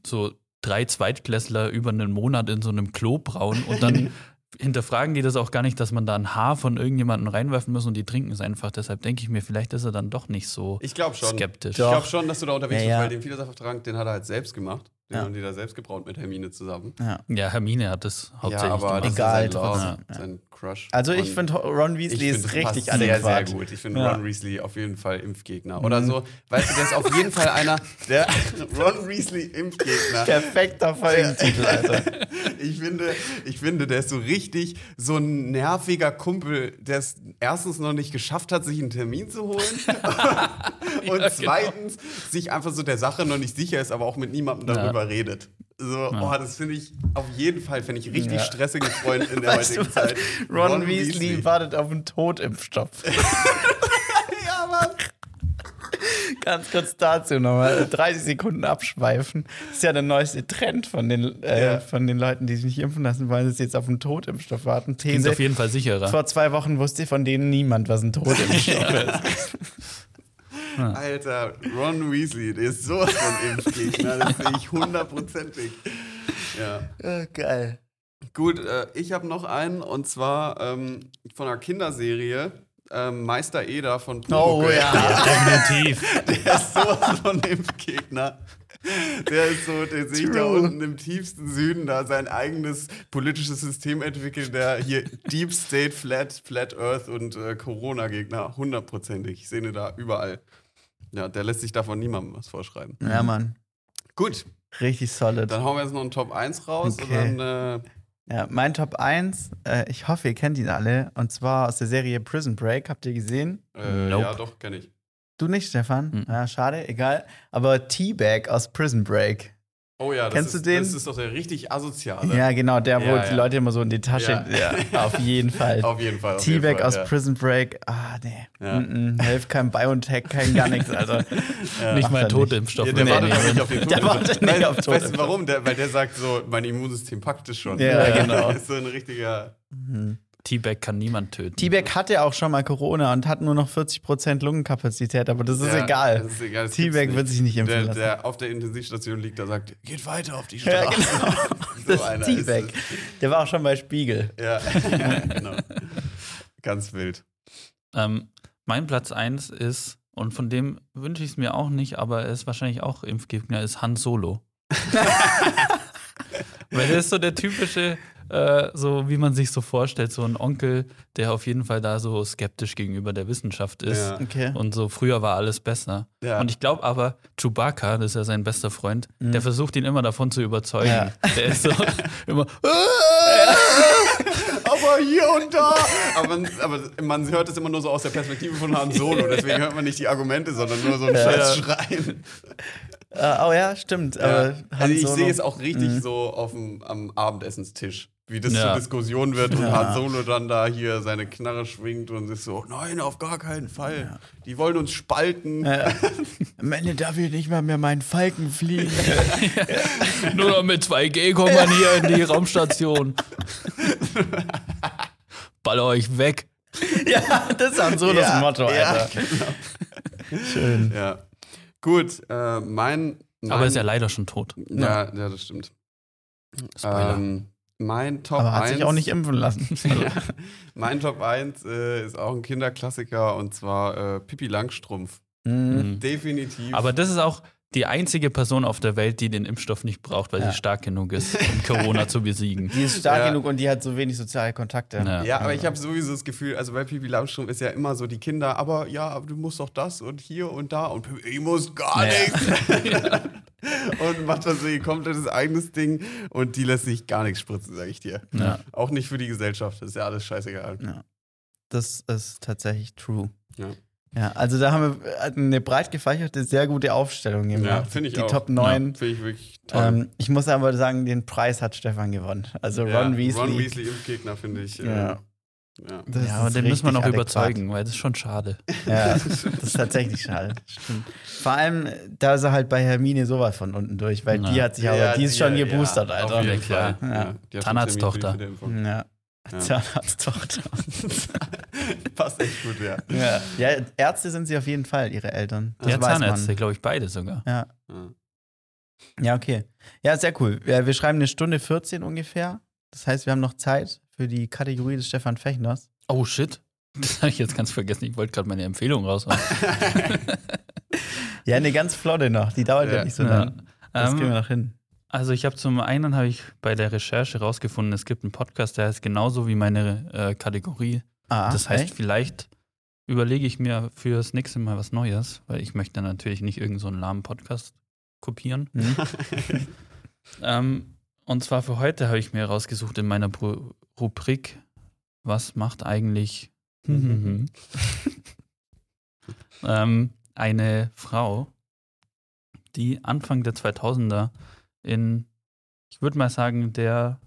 so drei Zweitklässler über einen Monat in so einem Klo brauen und dann hinterfragen die das auch gar nicht, dass man da ein Haar von irgendjemandem reinwerfen muss und die trinken es einfach. Deshalb denke ich mir, vielleicht ist er dann doch nicht so Ich glaube schon. skeptisch. Ich glaube schon, dass du da unterwegs Ja, bist, ja. weil den Vielsafttrank, den hat er halt selbst gemacht. Den Ja. haben die da selbst gebraut mit Hermine zusammen. Ja. Ja, Hermine hat das hauptsächlich ja, aber gemacht. das Egal, trotzdem, ja. sein Crush. Also ich finde Ron Weasley ist richtig passt sehr, adäquat. sehr gut. Ich finde Ja. Ron Weasley auf jeden Fall Impfgegner. Oder so, weißt du, der ist auf jeden Fall einer, der Ron Weasley Impfgegner. Perfekter Folgentitel, Alter. Ich finde, ich finde, der ist so richtig so ein nerviger Kumpel, der es erstens noch nicht geschafft hat, sich einen Termin zu holen. und genau. zweitens sich einfach so der Sache noch nicht sicher ist, aber auch mit niemandem Ja. Darüber redet. So, oh, das finde ich auf jeden Fall, finde ich richtig Ja. stressige Freund in der Weißt heutigen? Zeit. Ron, Weasley, wartet auf einen Totimpfstoff. Ja, Mann. Ganz kurz dazu nochmal 30 Sekunden abschweifen. Das ist ja der neueste Trend von den, äh, Ja. von den Leuten, die sich nicht impfen lassen wollen, dass sie jetzt auf einen Totimpfstoff warten. Klingt These. auf jeden Fall sicherer. Vor zwei Wochen wusste von denen niemand, was ein Totimpfstoff ist. Alter, Ron Weasley, der ist sowas von Impfgegner, das sehe ich hundertprozentig. Ja. Geil. Gut, äh, ich habe noch einen und zwar ähm, von einer Kinderserie. Ähm, Meister Eder von Oh Pumuckl. ja. Definitiv. Der ist sowas von Impfgegner. Der ist so, der sehe ich da unten im tiefsten Süden da sein eigenes politisches System entwickelt, der hier Deep State, Flat, Flat Earth und äh, Corona-Gegner, hundertprozentig. Ich sehe ihn da überall. Ja, der lässt sich davon niemandem was vorschreiben. Ja, Mann. Gut, Richtig solid. dann hauen wir jetzt noch einen Top 1 raus Okay. und dann, äh, Ja, mein Top 1, äh, ich hoffe, ihr kennt ihn alle, und zwar aus der Serie Prison Break. Habt ihr gesehen? äh, Nope. ja doch, kenne ich. Du nicht, Stefan? Mhm. Ja, schade, egal. Aber Teabag aus Prison Break. Oh ja, das Kennst ist, du den? Das ist doch der richtig asoziale. Ja, genau, der, wo Ja, die ja. Leute immer so in die Tasche. Ja, auf jeden Fall. Auf jeden Fall. Auf jeden Teabag Fall, aus ja. Prison Break. Ah, nee. Ja. Mm -mm. Hilft kein Biotech, kein gar nichts, Alter. nicht mal Totimpfstoff. Ja, der wartet der auch nicht auf den Der wartet nicht auf Tod. Weißt du warum? Der, weil der sagt so, mein Immunsystem packt es schon. Ja, genau. ist so ein richtiger. T-Bag kann niemand töten. Teabag hatte auch schon mal Corona und hat nur noch 40% Lungenkapazität, aber das ist Ja, egal. Das ist egal. gibt's wird sich nicht impfen der, lassen. der auf der Intensivstation liegt, der sagt, geht weiter auf die Ja, Straße. genau. so Das einer ist Teabag. Der war auch schon bei Spiegel. es. Ja, genau. Ganz wild. Ähm, mein Platz 1 ist, und von dem wünsche ich es mir auch nicht, aber er ist wahrscheinlich auch Impfgegner, ist Han Solo. Weil der ist so der typische, äh, so wie man sich so vorstellt, so ein Onkel, der auf jeden Fall da so skeptisch gegenüber der Wissenschaft ist. Ja. Okay. Und so früher war alles besser. Ja. Und ich glaube aber, Chewbacca, das ist ja sein bester Freund, der versucht ihn immer davon zu überzeugen. Ja. Der ist so immer, aber hier und da. Aber man, aber man hört es immer nur so aus der Perspektive von Han Solo. Deswegen hört man nicht die Argumente, sondern nur so ein Ja. scheiß Schreien. Äh, oh ja, stimmt. Ja. Also ich sehe es auch richtig so auf dem, am Abendessenstisch. Wie das Ja. zur Diskussion wird und Ja. Han Solo dann da hier seine Knarre schwingt und ist so, nein, auf gar keinen Fall. Die wollen uns spalten. Ja. Am Ende darf ich nicht mal mehr meinen Falken fliegen. nur noch mit 2G kommt man hier in die Raumstation. Baller euch weg. ja, das ist Han Solos Ja, Motto, ja, Alter. Schön. Ja. Gut, äh, mein, mein. Aber ist ja leider schon tot. Ja, ja, das stimmt. Spoiler. Ähm, mein Top Aber hat 1. sich auch nicht impfen lassen. ja, mein Top 1 äh, ist auch ein Kinderklassiker und zwar äh, Pippi Langstrumpf. Mhm. Definitiv. Aber das ist auch die einzige Person auf der Welt, die den Impfstoff nicht braucht, weil Ja. sie stark genug ist, um Corona zu besiegen. Die ist stark Ja. genug und die hat so wenig soziale Kontakte. Ja. Ja, aber ich habe sowieso das Gefühl, also bei Pipi Langstrumpf ist ja immer so die Kinder, aber ja, aber du musst doch das und hier und da und ich muss gar Ja. nichts. und macht dann so ihr komplettes eigenes Ding und die lässt sich gar nichts spritzen, sag ich dir. Ja. Auch nicht für die Gesellschaft, das ist ja alles scheißegal. Das ist tatsächlich true. Ja. Ja, also da haben wir eine breit gefächerte, sehr gute Aufstellung gemacht. Ja, finde ich Die auch. Top 9. Finde ich wirklich toll. Ähm, ich muss aber sagen, den Preis hat Stefan gewonnen. Also Ja, Ron Weasley. Ron Weasley Impfgegner, finde ich. Äh, Ja. ja. Das Ja, aber den müssen wir noch richtig überzeugen, weil das ist schon schade. Ja, das ist tatsächlich schade. Stimmt. Vor allem, da ist er halt bei Hermine sowas von unten durch, weil Ja. die hat sich aber, Ja, die ist schon ja, geboostert, ja, Alter. Auf jeden Ja, klar. Fall. Ja. Ja. Zahnarzttochter. Ja. Ja. Zahnarzttochter. Passt echt gut, ja. Ja. ja, Ärzte sind sie auf jeden Fall, ihre Eltern. Das ja, weiß Zahnärzte, glaube ich, beide sogar. Ja. Ja. ja, okay. Ja, sehr cool. Ja, wir schreiben eine Stunde 14 ungefähr. Das heißt, wir haben noch Zeit für die Kategorie des Stefan Fechners. Oh shit. Das habe ich jetzt ganz vergessen. Ich wollte gerade meine Empfehlung raushauen. Ja, eine ganz flotte noch. Die dauert ja, Ja. nicht so Ja. lang. Das Ähm, kriegen wir noch hin. Also ich habe zum einen habe ich bei der Recherche rausgefunden, es gibt einen Podcast, der heißt genauso wie meine äh, Kategorie. Ah, das heißt, echt? vielleicht überlege ich mir für das nächste Mal was Neues, weil ich möchte natürlich nicht irgendeinen so einen lahmen Podcast kopieren. Hm? Ähm, und zwar für heute habe ich mir rausgesucht in meiner Ru Rubrik, was macht eigentlich ähm, eine Frau, die Anfang der 2000er in, ich würde mal sagen, der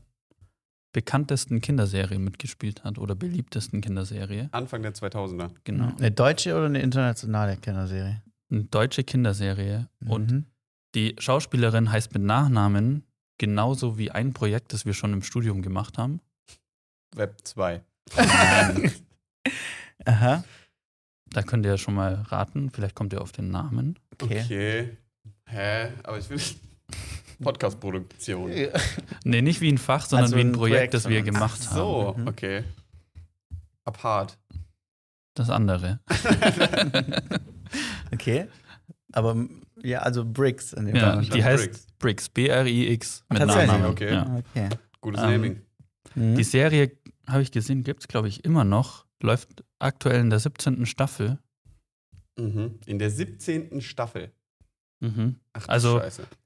bekanntesten Kinderserie mitgespielt hat oder beliebtesten Kinderserie. Anfang der 2000er. Genau. Eine deutsche oder eine internationale Kinderserie? Eine deutsche Kinderserie. Und Mhm. die Schauspielerin heißt mit Nachnamen genauso wie ein Projekt, das wir schon im Studium gemacht haben. Web 2. Aha. Da könnt ihr ja schon mal raten. Vielleicht kommt ihr auf den Namen. Okay. Okay. Hä? Aber ich will Podcast-Produktion. Nee, nicht wie ein Fach, sondern Also wie ein Projekt, Projekt das wir gemacht Ach so, haben. Mhm. okay. Apart. Das andere. Okay. Aber ja, also Bricks in dem Ja, Fall. die heißt Bricks. B-R-I-X mit Nachnamen. okay. Ja. Okay. Gutes Ähm, Naming. Mhm. Die Serie, habe ich gesehen, gibt es, glaube ich, immer noch. Läuft aktuell in der 17. Staffel. Mhm. In der 17. Staffel. Mhm. Ach, Also-.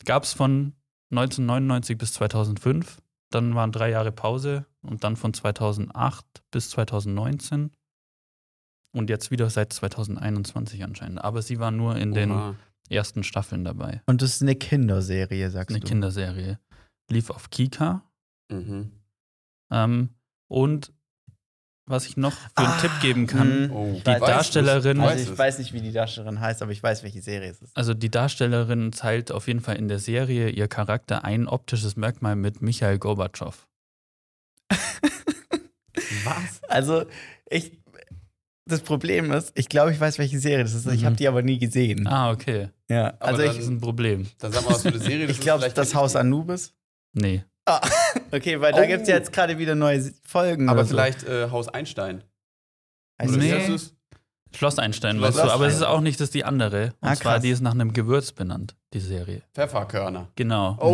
Gab es von 1999 bis 2005. Dann waren drei Jahre Pause und dann von 2008 bis 2019. Und jetzt wieder seit 2021 anscheinend. Aber sie war nur in den Oha. ersten Staffeln dabei. Und das ist eine Kinderserie, sagst Eine du. Kinderserie. Lief auf Kika. Mhm. Ähm, und was ich noch für einen Ah, Tipp geben kann, mhm. Oh, Die weiß. Darstellerin- Also ich weiß nicht, wie die Darstellerin heißt, aber ich weiß, welche Serie es ist. also die Darstellerin teilt auf jeden Fall in der Serie ihr Charakter ein optisches Merkmal mit Michael Gorbatschow. Was? Also, ich. Das Problem ist, ich glaube, ich weiß, welche Serie das ist. Ich Mhm. habe die aber nie gesehen. Ah, okay. Ja, also dann- Das ist ich, ein Problem. Dann sag mal, was für eine Serie das ich glaube, ist. das Haus Anubis. Nee. Okay, weil da Oh. gibt es jetzt gerade wieder neue Folgen. Aber oder so. vielleicht äh, Haus Einstein. Das- wie Nee. heißt es? Schloss Einstein, Schloss weißt du, aber es ist auch nicht, das ist die andere. Und Ah, zwar, krass. die ist nach einem Gewürz benannt, die Serie. Pfefferkörner. Genau. Oh.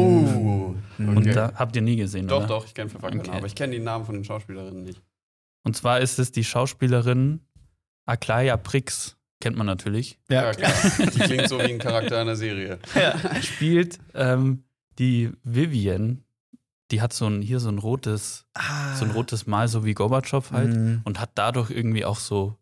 Mhm. Und okay. da habt ihr nie gesehen, Doch, oder? doch, ich kenne Pfefferkörner, Okay. aber ich kenne die Namen von den Schauspielerinnen nicht. Und zwar ist es die Schauspielerin Aklaya Prix, kennt man natürlich. Ja, klar. Die klingt so wie ein Charakter einer Serie. Spielt ähm, die Vivian, die hat so ein, hier so ein rotes, Ah. so ein rotes Mal, so wie Gorbatschow halt. Mhm. Und hat dadurch irgendwie auch so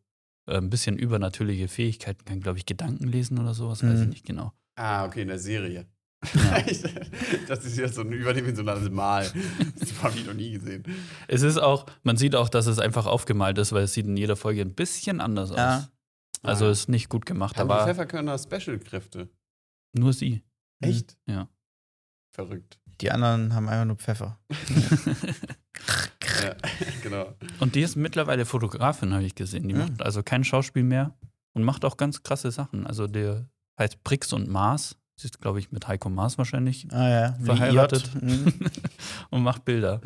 äh, ein bisschen übernatürliche Fähigkeiten, kann, glaube ich, Gedanken lesen oder sowas, weiß ich Mhm. nicht genau. Ah, okay, in der Serie. Ja. das ist jetzt so ein überdimensionales Mal. Das habe ich noch nie gesehen. Es ist auch, man sieht auch, dass es einfach aufgemalt ist, weil es sieht in jeder Folge ein bisschen anders Ja. aus. Also Ah. ist nicht gut gemacht, Haben die aber Pfefferkörner Special-Kräfte? nur sie. Echt? Ja. Verrückt. Die anderen haben einfach nur Pfeffer. Ja, genau. Und die ist mittlerweile Fotografin, habe ich gesehen. Die Mhm. macht also kein Schauspiel mehr und macht auch ganz krasse Sachen. Also der heißt Brix und Mars. Sie ist, glaube ich, mit Heiko Maas wahrscheinlich Ah ja, Verheiratet. Mhm. und macht Bilder.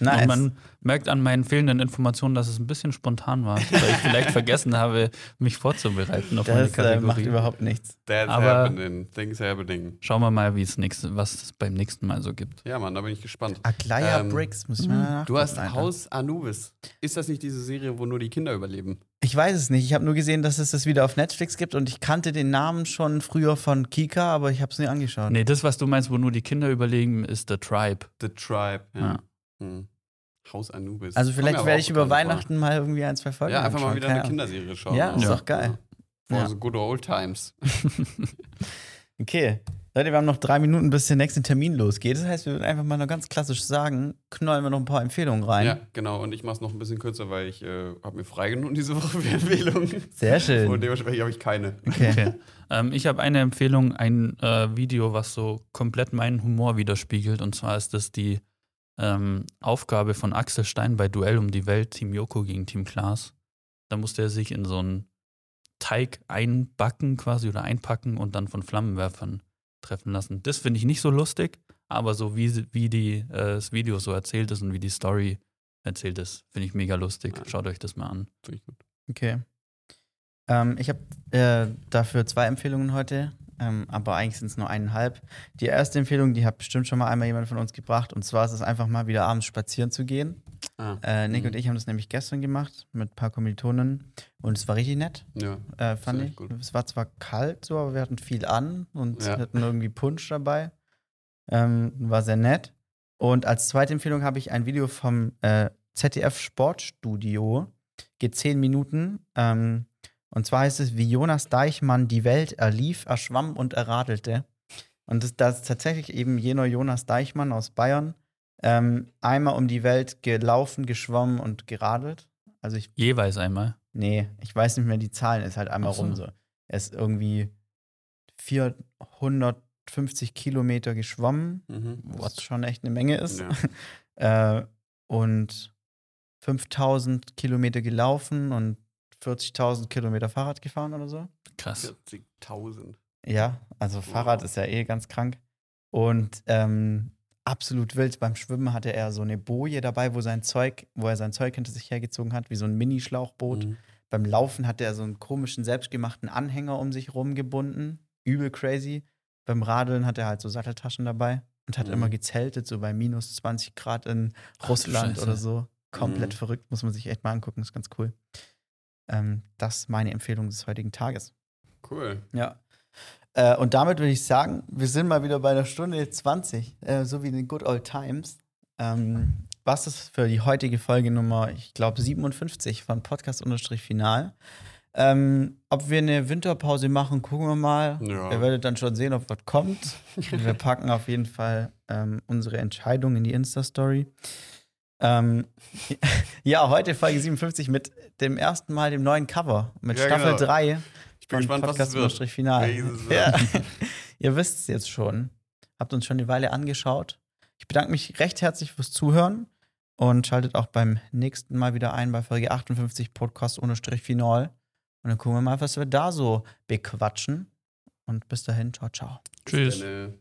Nice. Und man merkt an meinen fehlenden Informationen, dass es ein bisschen spontan war, weil ich vielleicht vergessen habe, mich vorzubereiten auf meine das äh, Kategorie. macht überhaupt nichts. That's Aber- happening. Things happening. Schauen wir mal, wie es nächste, was es beim nächsten Mal so gibt. Ja, Mann, da bin ich gespannt. Aglaya Ähm, Bricks, muss ich mal nachgucken. Du hast Alter. Haus Anubis. Ist das nicht diese Serie, wo nur die Kinder überleben? Ich weiß es nicht. Ich habe nur gesehen, dass es das wieder auf Netflix gibt und ich kannte den Namen schon früher von Kika, aber ich habe es nie angeschaut. Nee, das, was du meinst, wo nur die Kinder überlegen, ist The Tribe. The Tribe. Ja. Ja. Hm. Haus Anubis. Also vielleicht werde ich über vor. Weihnachten mal irgendwie ein, zwei Folgen Ja, einfach mal wieder eine. Kinderserie schauen. Ja, ist Ja. doch geil. For Ja. the good old times. Okay. Leute, wir haben noch drei Minuten, bis der nächste Termin losgeht. Das heißt, wir würden einfach mal noch ganz klassisch sagen, knallen wir noch ein paar Empfehlungen rein. Ja, genau. Und ich mache es noch ein bisschen kürzer, weil ich äh, habe mir freigenommen diese Woche für Empfehlungen. Sehr schön. Und dementsprechend habe ich keine. Okay. Okay. ähm, ich habe eine Empfehlung, ein äh, Video, was so komplett meinen Humor widerspiegelt. Und zwar ist das die ähm, Aufgabe von Axel Stein bei Duell um die Welt, Team Joko gegen Team Klaas. Da musste er sich in so einen Teig einbacken quasi oder einpacken und dann von Flammenwerfern treffen lassen. Das finde ich nicht so lustig, aber so wie, wie die, äh, das Video so erzählt ist und wie die Story erzählt ist, finde ich mega lustig. Schaut euch das mal an. Finde ich gut. Okay. Ähm, ich habe äh, dafür zwei Empfehlungen heute, ähm, aber eigentlich sind es nur eineinhalb. Die erste Empfehlung, die hat bestimmt schon mal einmal jemand von uns gebracht, und zwar ist es einfach mal wieder abends spazieren zu gehen. Ah, Äh, Nick Mhm. und ich haben das nämlich gestern gemacht mit ein paar Kommilitonen und es war richtig nett, ja. äh, fand ich. gut. Es war zwar kalt so, aber wir hatten viel an und Ja. hatten irgendwie Punsch dabei. Ähm, war sehr nett. Und als zweite Empfehlung habe ich ein Video vom äh, ZDF Sportstudio. Geht zehn Minuten. Ähm, und zwar heißt es, wie Jonas Deichmann die Welt erlief, erschwamm und erradelte. Und das, das ist tatsächlich eben jener Jonas Deichmann aus Bayern. Ähm, einmal um die Welt gelaufen, geschwommen und geradelt. Also ich Jeweils einmal. Nee, ich weiß nicht mehr die Zahlen, ist halt einmal so. rum so. Er ist irgendwie 450 Kilometer geschwommen, Mhm. was schon echt eine Menge ist. Ja. Äh, und 5000 Kilometer gelaufen und 40.000 Kilometer Fahrrad gefahren oder so. Krass. 40.000. Ja, also Fahrrad ist ja eh ganz krank. Und ähm, absolut wild. Beim Schwimmen hatte er so eine Boje dabei, wo sein Zeug, wo er sein Zeug hinter sich hergezogen hat, wie so ein Minischlauchboot. Mhm. Beim Laufen hatte er so einen komischen, selbstgemachten Anhänger um sich rumgebunden. Übel crazy. Beim Radeln hat er halt so Satteltaschen dabei und hat Mhm. immer gezeltet, so bei minus 20 Grad in Russland Scheiße. oder so. Komplett Mhm. verrückt, muss man sich echt mal angucken, ist ganz cool. Ähm, das ist meine Empfehlung des heutigen Tages. Cool. Ja. Äh, und damit würde ich sagen, wir sind mal wieder bei einer Stunde 20, äh, so wie in den Good Old Times. Ähm, was ist für die heutige Folge Nummer, ich glaube, 57 von Podcast-Final? Ähm, ob wir eine Winterpause machen, gucken wir mal. Ja. Ihr werdet dann schon sehen, ob was kommt. wir packen auf jeden Fall ähm, unsere Entscheidung in die Insta-Story. Ähm, ja, heute Folge 57 mit dem ersten Mal dem neuen Cover, mit Ja, Staffel genau. 3 Ich bin gespannt, was es wird. Podcast Final. Ja. Ihr wisst es jetzt schon. Habt uns schon eine Weile angeschaut. Ich bedanke mich recht herzlich fürs Zuhören und schaltet auch beim nächsten Mal wieder ein bei Folge 58 Podcast ohne Strich Final. Und dann gucken wir mal, was wir da so bequatschen. Und bis dahin, ciao, ciao. Tschüss. Äh,